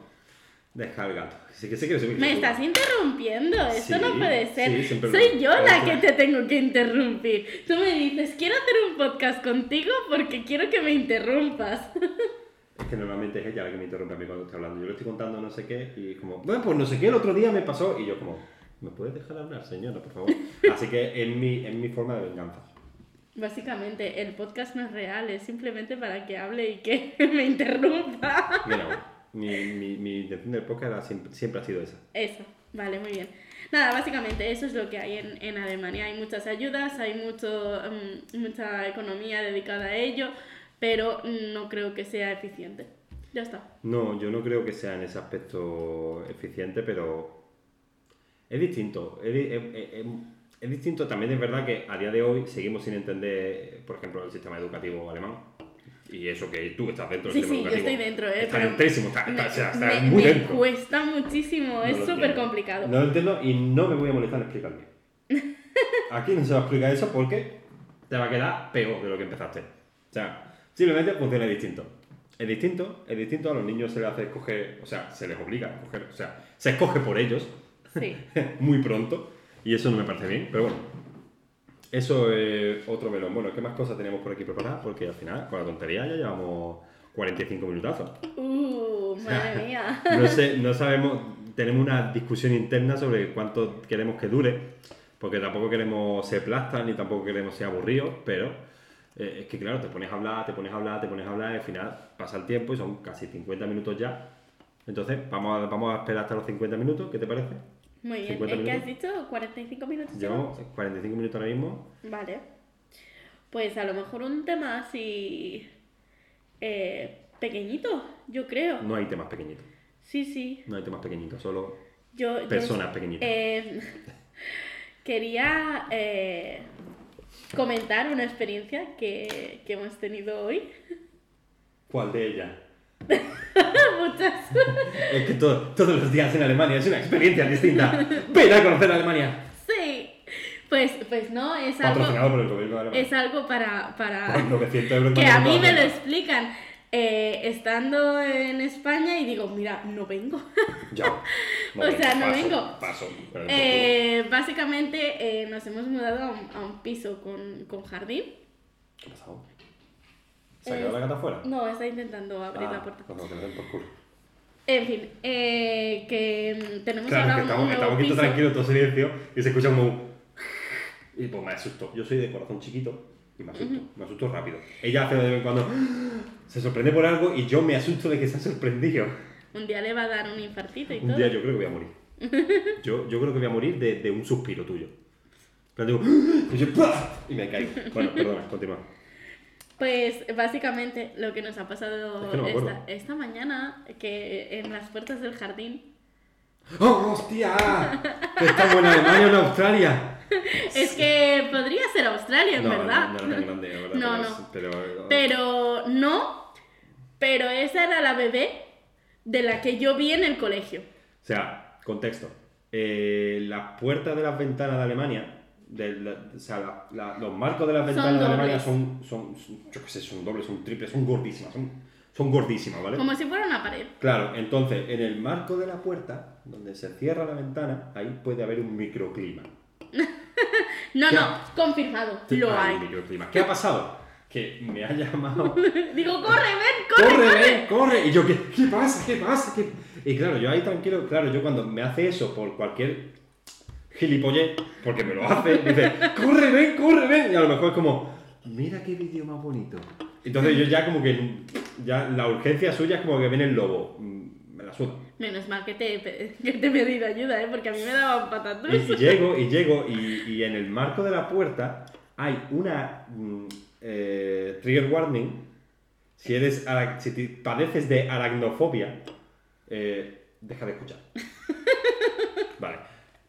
Deja al gato. Que que Me estás interrumpiendo, esto Sí, no puede ser. sí, Soy yo la que te tengo que interrumpir. Tú me dices, quiero hacer un podcast contigo porque quiero que me interrumpas. (laughs) Es que normalmente es ella la que me interrumpe a mí cuando estoy hablando. Yo le estoy contando no sé qué y como, bueno, pues no sé qué, el otro día me pasó. Y yo como, ¿me puedes dejar hablar, señora, por favor? (laughs) Así que es mi, es mi forma de venganza. Básicamente, el podcast no es real, es simplemente para que hable y que (laughs) me interrumpa. Bueno, mi, mi, mi intención del podcast siempre, siempre ha sido esa. Eso, vale, muy bien. Nada, básicamente eso es lo que hay en, en Alemania. Hay muchas ayudas, hay mucho, mm, mucha economía dedicada a ello, pero no creo que sea eficiente. Ya está. No, yo no creo que sea en ese aspecto eficiente, pero es distinto. Es, di- es- es- es- es distinto. También es verdad que a día de hoy seguimos sin entender, por ejemplo, el sistema educativo alemán. Y eso que tú estás dentro del Sí, sistema sí, yo estoy dentro, ¿eh? Está pero dentrísimo, está, está- me, o sea, está me- muy me dentro. cuesta muchísimo, No es súper complicado. No lo entiendo y no me voy a molestar en explicarme. (laughs) Aquí no se va a explicar eso porque te va a quedar peor de lo que empezaste. O sea, simplemente funciona distinto. Es distinto, es distinto, a los niños se les hace escoger, o sea, se les obliga a escoger, o sea, se escoge por ellos Sí. (laughs) muy pronto y eso no me parece bien, pero bueno. Eso es otro melón. Bueno, ¿qué más cosas tenemos por aquí preparadas? Porque al final, con la tontería ya llevamos 45 minutazos. Uh, madre (laughs) mía. No sé, no sabemos. tenemos una discusión interna sobre cuánto queremos que dure, porque tampoco queremos ser plastas ni tampoco queremos ser aburridos, pero eh, es que claro, te pones a hablar, te pones a hablar, te pones a hablar y al final pasa el tiempo y son casi 50 minutos ya. Entonces, vamos a, vamos a esperar hasta los 50 minutos, ¿qué te parece? Muy bien. 50 ¿Es que has dicho 45 minutos? Llevamos 45 minutos ahora mismo. Vale. Pues a lo mejor un tema así. eh, pequeñito, yo creo. No hay temas pequeñitos, Sí, sí. no hay temas pequeñitos, solo Yo, yo- personas pequeñitas. eh, (laughs) quería eh, comentar una experiencia que, que hemos tenido hoy. ¿Cuál de ellas? (laughs) Muchas. Es que todo- todos los días en Alemania es una experiencia distinta. Ven a conocer Alemania. Sí. Pues, pues no, es algo, Patrocinado por el gobierno de Alemania. es algo para, para Por 900 euros que a mí me lo explican eh, estando en España y digo, mira, no vengo. (laughs) Ya. O sea, no paso, vengo. Paso. Eh, básicamente eh, nos hemos mudado a un, a un piso con, con jardín. ¿Qué ha pasado? ¿Se ha quedado Eh, la gata afuera? No, está intentando abrir Ah, la puerta. pues no, que por culo. En fin, eh, que mm, tenemos Claro, ahora que un, estamos, un nuevo estamos aquí piso. tranquilos, todo silencio, y se escucha como un... (laughs) Y pues me asustó. Yo soy de corazón chiquito y me asusto. Me asusto rápido. Ella hace de vez en cuando... (gasps) Se sorprende por algo y yo me asusto de que se ha sorprendido. Un día le va a dar un infartito y Un todo. día yo creo que voy a morir. (laughs) Yo, yo creo que voy a morir de, de un suspiro tuyo. Pero digo... (gasps) Y, yo, y me caigo. Bueno, perdona, continúa. Pues básicamente lo que nos ha pasado Es que no me acuerdo. esta, esta mañana, que en las puertas del jardín, ¡Oh, hostia! ¿Que estamos en Alemania o en Australia? (laughs) es que podría ser Australia, en no, verdad. no, no era tan grande, la verdad. No, pero no. es- Pero, Pero no, pero esa era la bebé de la que yo vi en el colegio. O sea, contexto. Eh, las puertas de las ventanas de Alemania, o sea, la- la- los marcos de las ventanas de Alemania son, son, son- yo qué sé, son dobles, son triples, son gordísimas, son, son gordísimas, ¿vale? Como si fuera una pared. Claro, entonces, en el marco de la puerta, donde se cierra la ventana, ahí puede haber un microclima. (laughs) No, no, confirmado, lo Hay microclima. ¿Qué ha pasado? Que me ha llamado (laughs) Digo, corre, ven, corre, corre, corre. ven, corre. Y yo, ¿qué, qué pasa? ¿Qué pasa? ¿Qué-?" Y claro, yo ahí tranquilo, claro, yo cuando me hace eso por cualquier gilipollez, porque me lo hace, dice, corre, ven, corre, ven. Y a lo mejor es como, mira qué vídeo más bonito. Entonces yo ya como que, ya la urgencia suya es como que viene el lobo. Mm, Me la suda. Menos mal que te, que te he pedido ayuda, ¿eh? porque a mí me daban patatus. Y, y llego, y llego, y, y en el marco de la puerta hay una mm, eh, trigger warning. Si, eres, si te padeces de aracnofobia, eh, deja de escuchar. (laughs) Vale.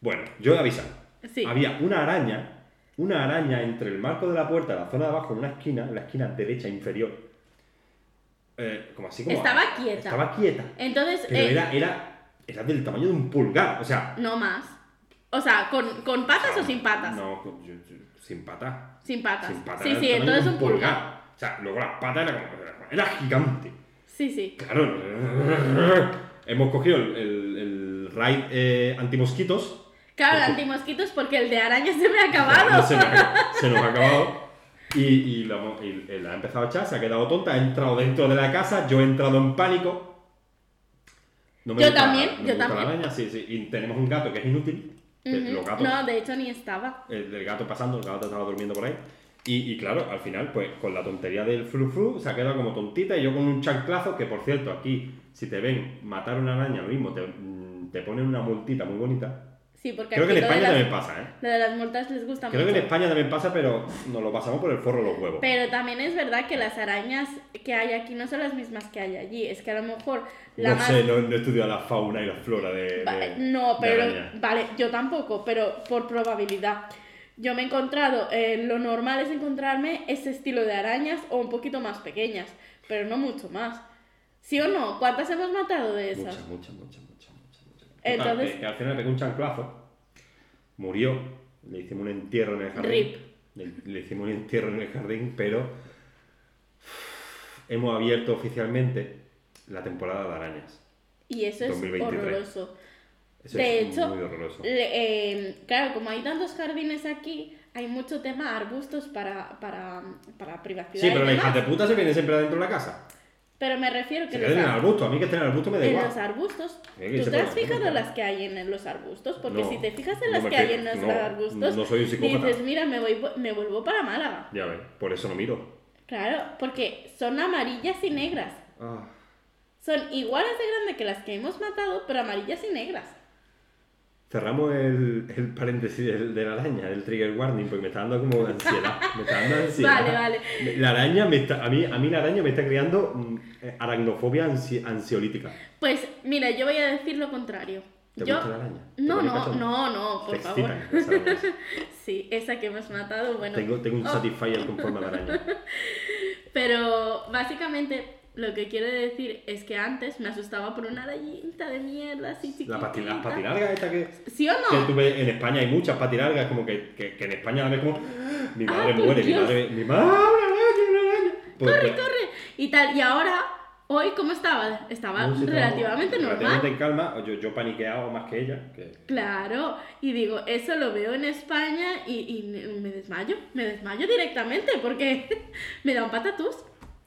Bueno, yo he avisado. Sí. Había una araña, una araña entre el marco de la puerta, la zona de abajo, en una esquina, en la esquina derecha inferior. Eh, como así como. Estaba quieta. Estaba quieta. Entonces, Pero eh, era, era, era del tamaño de un pulgar. O sea, no más. O sea, ¿con, con patas o sin patas? No, con- yo- yo- sin patas. Sin patas. Sin patas. sí, era sí, entonces de un pulgar. O sea, luego las patas era como. Era, era gigante. Sí, sí. Claro. Hemos cogido el, el, el raid eh, antimosquitos. Claro, el antimosquitos porque el de araña se me ha No, (laughs) acabado. se, nos, ha- se nos ha acabado. Y, y, lo y él ha empezado a echar, se ha quedado tonta, ha entrado dentro de la casa, yo he entrado en pánico. No Yo gusta- también, no me yo gusta también. la araña, sí, sí. Y tenemos un gato que es inútil. Ujú. Los gatos No, de hecho ni estaba. el del gato pasando, el gato estaba durmiendo por ahí. Y, y claro, al final, pues con la tontería del flu flu, se ha quedado como tontita y yo con un chanclazo, que por cierto, aquí, si te ven matar una araña, lo mismo, te, mm, te ponen una multita muy bonita. Sí, porque Creo que en España las- también pasa, ¿eh? Lo de las multas les gusta Creo que mucho. en España también pasa, pero nos lo pasamos por el forro los huevos. Pero también es verdad que las arañas que hay aquí no son las mismas que hay allí. Es que a lo mejor la no más... sé, no, no he estudiado la fauna y la flora de. Va- de- no, pero... Vale, yo tampoco, pero por probabilidad. Yo me he encontrado... eh, lo normal es encontrarme ese estilo de arañas o un poquito más pequeñas, pero no mucho más. ¿Sí o no? ¿Cuántas hemos matado de esas? Muchas, muchas. muchas. Entonces- que, que al final le pegó un chanclazo, murió, le hicimos un entierro en el jardín. Rip. Le, le hicimos un entierro en el jardín, pero (sighs) hemos abierto oficialmente la temporada de arañas. Y eso es 2023. horroroso. Eso De es hecho, muy horroroso. Le- eh, claro, como hay tantos jardines aquí, hay mucho tema arbustos para, para, para privacidad. Sí, pero demás. hijas de puta se vienen siempre adentro de la casa. Pero me refiero que Se queden en el ar- arbusto. A mí que estén en el arbusto me da en igual. los arbustos. ¿Tú te has fijado no, las que hay en los arbustos? Porque No, si te fijas en no las me que hay en los no, arbustos, no soy un psicópata. dices, mira, me, voy, me vuelvo para Málaga. Ya ves, por eso no miro. Claro, porque son amarillas y negras. Ah, Son iguales de grandes que las que hemos matado, pero amarillas y negras. Cerramos el, el paréntesis del- de, la araña, el trigger warning, porque me está dando como ansiedad. Me está dando ansiedad. Vale, vale. La araña me está, a mí, a mí la araña me está creando mm, aracnofobia ansi- ansiolítica. Pues mira, yo voy a decir lo contrario. ¿Te yo... gusta la araña? ¿Te No, no, no, no, por favor. (laughs) Sí, esa que hemos matado, bueno. Tengo, tengo un Oh, Satisfyer con forma de araña. (laughs) Pero básicamente lo que quiero decir es que antes me asustaba por una arañita de mierda así chiquitita. La pati, las patilargas esta que, ¿Sí o que no? tú ves en España hay muchas patilargas, como que, que, que en España la ves como mi madre Ah, por muere, mi madre, mi madre. Pues- Corre, pues- corre. Y tal, y ahora, hoy, ¿cómo estaba? Estaba No, sí, relativamente normal. Relativamente en calma, yo, yo paniqueado más que ella. Que... Claro, y digo, eso lo veo en España y, y me desmayo, me desmayo directamente porque (laughs) me da un patatús.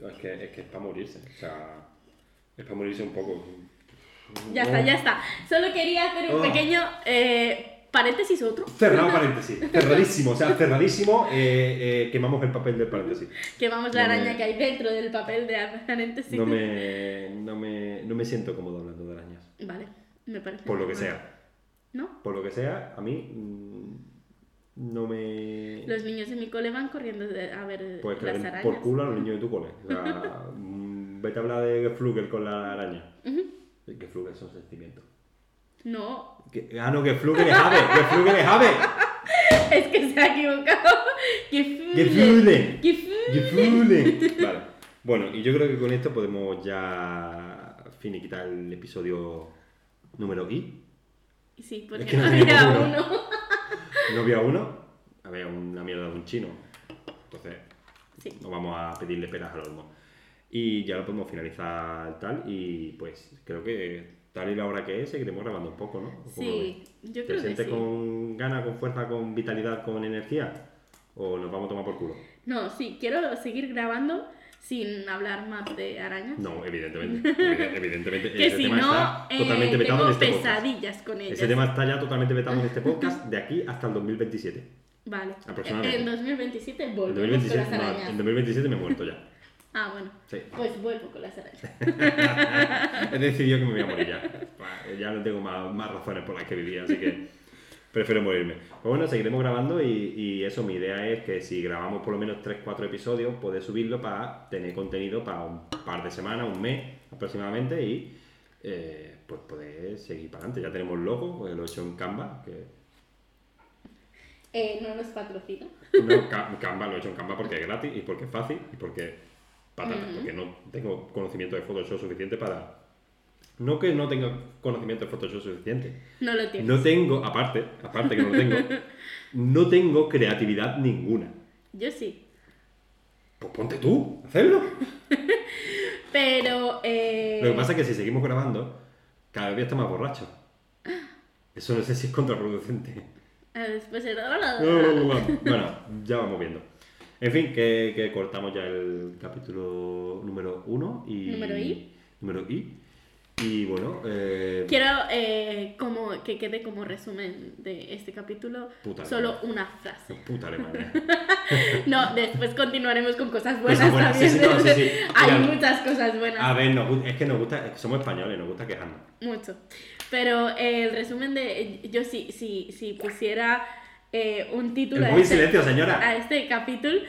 Es que es que es para morirse, o sea, es para morirse un poco. Ya está, ya está. Solo quería hacer un Oh. pequeño eh, paréntesis otro. Cerrado paréntesis, cerradísimo, o sea, cerradísimo, eh, eh, quemamos el papel del paréntesis. Quemamos la No me- araña que hay dentro del papel de paréntesis. No me, no me, no me siento cómodo hablando de arañas. Vale, me parece. Por lo que sea, ¿No? por lo que sea, a mí mm, no me... Los niños de mi cole van corriendo a ver Pues que las arañas. por culo a los niños de tu cole. O sea, mm, vete a hablar de Geflugel con la araña. Ujú. Geflugel son sentimientos. No, Que- ah, no, Geflugel es ave, Geflugel es ave. (laughs) es que se ha equivocado. ¡Qué Geflugel. ¡Qué fule! Geflugel. Vale. Bueno, y yo creo que con esto podemos ya finiquitar el episodio número I. Sí, porque que no había uno. No había uno, había una mierda de un chino. Entonces, Sí. no vamos a pedirle peras al olmo. Y ya lo podemos finalizar tal. Y pues creo que tal y la hora que es, seguiremos grabando un poco, ¿no? ¿O cómo lo Sí, yo ¿Te creo que sientes sí. con ganas, con fuerza, con vitalidad, con energía? ¿O nos vamos a tomar por culo? No, sí, quiero seguir grabando sin hablar más de arañas. No, evidentemente. (laughs) evide- evidentemente. que ese si tema no, está eh, totalmente vetado tengo en este podcast. pesadillas con ellas. Ese tema está ya totalmente vetado en este podcast (laughs) de aquí hasta el 2027. Vale. Aproximadamente. En 2027 En volvemos 2027, con las no, arañas. en 2027 me he muerto ya. (laughs) Ah, bueno. Sí. Pues vuelvo con las arañas. He decidido que me voy a morir ya. Ya no tengo más, más razones por las que vivir, así que prefiero morirme. Pues bueno, seguiremos grabando y, y eso, mi idea es que si grabamos por lo menos 3-4 episodios, poder subirlo para tener contenido para un par de semanas, un mes aproximadamente y eh, pues poder seguir para adelante. Ya tenemos logo, pues lo he hecho en Canva, que Eh, no nos patrocina. No, Ca- Canva lo he hecho en Canva porque es gratis y porque es fácil y porque patata, porque no tengo conocimiento de Photoshop suficiente para... No que no tenga conocimiento de Photoshop suficiente. No lo tienes. No tengo, aparte, aparte que no lo tengo, (laughs) no tengo creatividad ninguna. Yo sí. Pues ponte tú, hacerlo. (laughs) Pero. Eh... Lo que pasa es que si seguimos grabando, cada vez está más borracho. Eso no sé si es contraproducente. ah, Después era. (laughs) Bueno, ya vamos viendo. En fin, que, que cortamos ya el capítulo número 1 y... Número I. Número I. Y bueno, eh, Quiero eh, como que quede como resumen de este capítulo Puta solo una frase. puta Alemania. (laughs) No, después continuaremos con cosas buenas, Cosas buenas, sí, también. sí, no, sí, sí. (laughs) Hay Mira, muchas cosas buenas. A ver, nos es que nos gusta, es que somos españoles, nos gusta quejarnos. Mucho. Pero eh, el resumen de. Yo si, si, si pusiera eh, un título a este, silencio, señora. a este capítulo,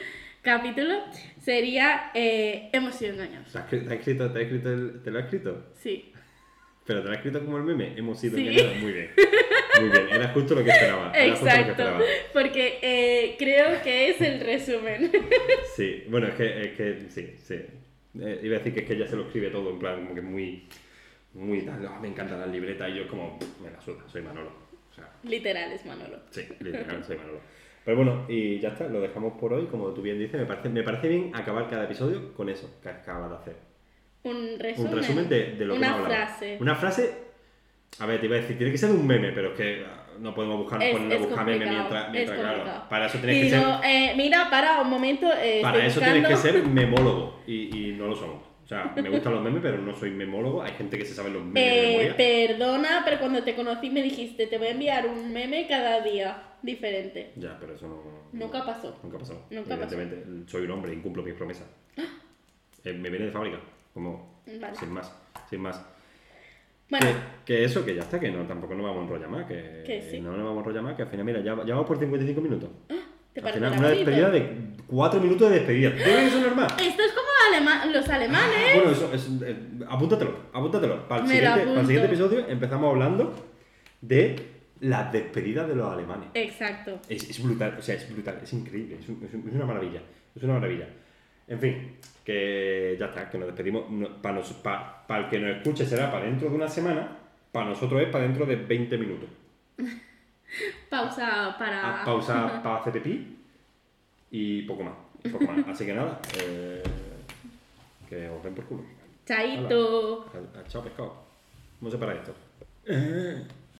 capítulo sería Hemos sido engañados. ¿Te, te has escrito, te, has escrito el- ¿Te lo has escrito? Sí. Pero te lo has escrito como el meme. Hemos sido Sí. engañados. Muy bien. Muy bien. Era justo lo que esperaba. Era justo lo que Exacto. esperaba. Porque eh, creo que es el resumen. (laughs) Sí, bueno, es que, es que sí, sí. Eh, iba a decir que es que ella se lo escribe todo en plan como que muy, muy tal, "Ah, me encantan las libretas y yo como, "Pff, me la suda, soy Manolo. O sea, Literal es Manolo. sí, literal, soy Manolo. Pero bueno, y ya está, lo dejamos por hoy, como tú bien dices, me parece, me parece bien acabar cada episodio con eso que acabas de hacer. Un resumen. Un resumen de, de lo que Una hemos hablado. frase. Una frase, a ver, te iba a decir, tiene que ser un meme, pero es que ah, no podemos buscar, Es- ponernos a buscar meme mientras, mientras claro, complicado. para eso tienes Y que ser... digo, eh, mira, para un momento. eh, Para eso tienes que buscando- ser memólogo y, y no lo somos. O sea, me gustan los memes, pero no soy memólogo. Hay gente que se sabe los memes de Eh, memoria. perdona, pero cuando te conocí me dijiste, te voy a enviar un meme cada día diferente. Ya, pero eso no. Nunca pasó. Nunca pasado. Nunca pasó. Evidentemente, soy un hombre, incumplo mis promesas. Eh, me viene de fábrica, como. Vale. Sin más, sin más. Bueno, Que, que eso, que ya está, que no, tampoco nos vamos a enrollar más. Que, Que sí. No nos vamos a enrollar más, que al final, mira, ya, ya vamos por 55 minutos. ¿te al final, una bonito? despedida de 4 minutos de despedida. ¿Tú crees que eso es normal? Esto es como alema- los alemanes. Bueno, eso, es, eh, apúntatelo, apúntatelo. Para el, siguiente, para el siguiente apunto. episodio empezamos hablando de las despedidas de los alemanes. Exacto. Es, es brutal, o sea, es brutal, es increíble, es, un- es un- es una maravilla, es una maravilla. En fin, que ya está, que nos despedimos. para, el que nos escuche será para dentro de una semana, para nosotros es para dentro de 20 minutos. (laughs) Pausa para... Ah, pausa (laughs) para hacer pipí y poco más. Poco más. Así que nada, eh, que os ven por culo. Chaito. Chao pescado. ¿Cómo se para esto?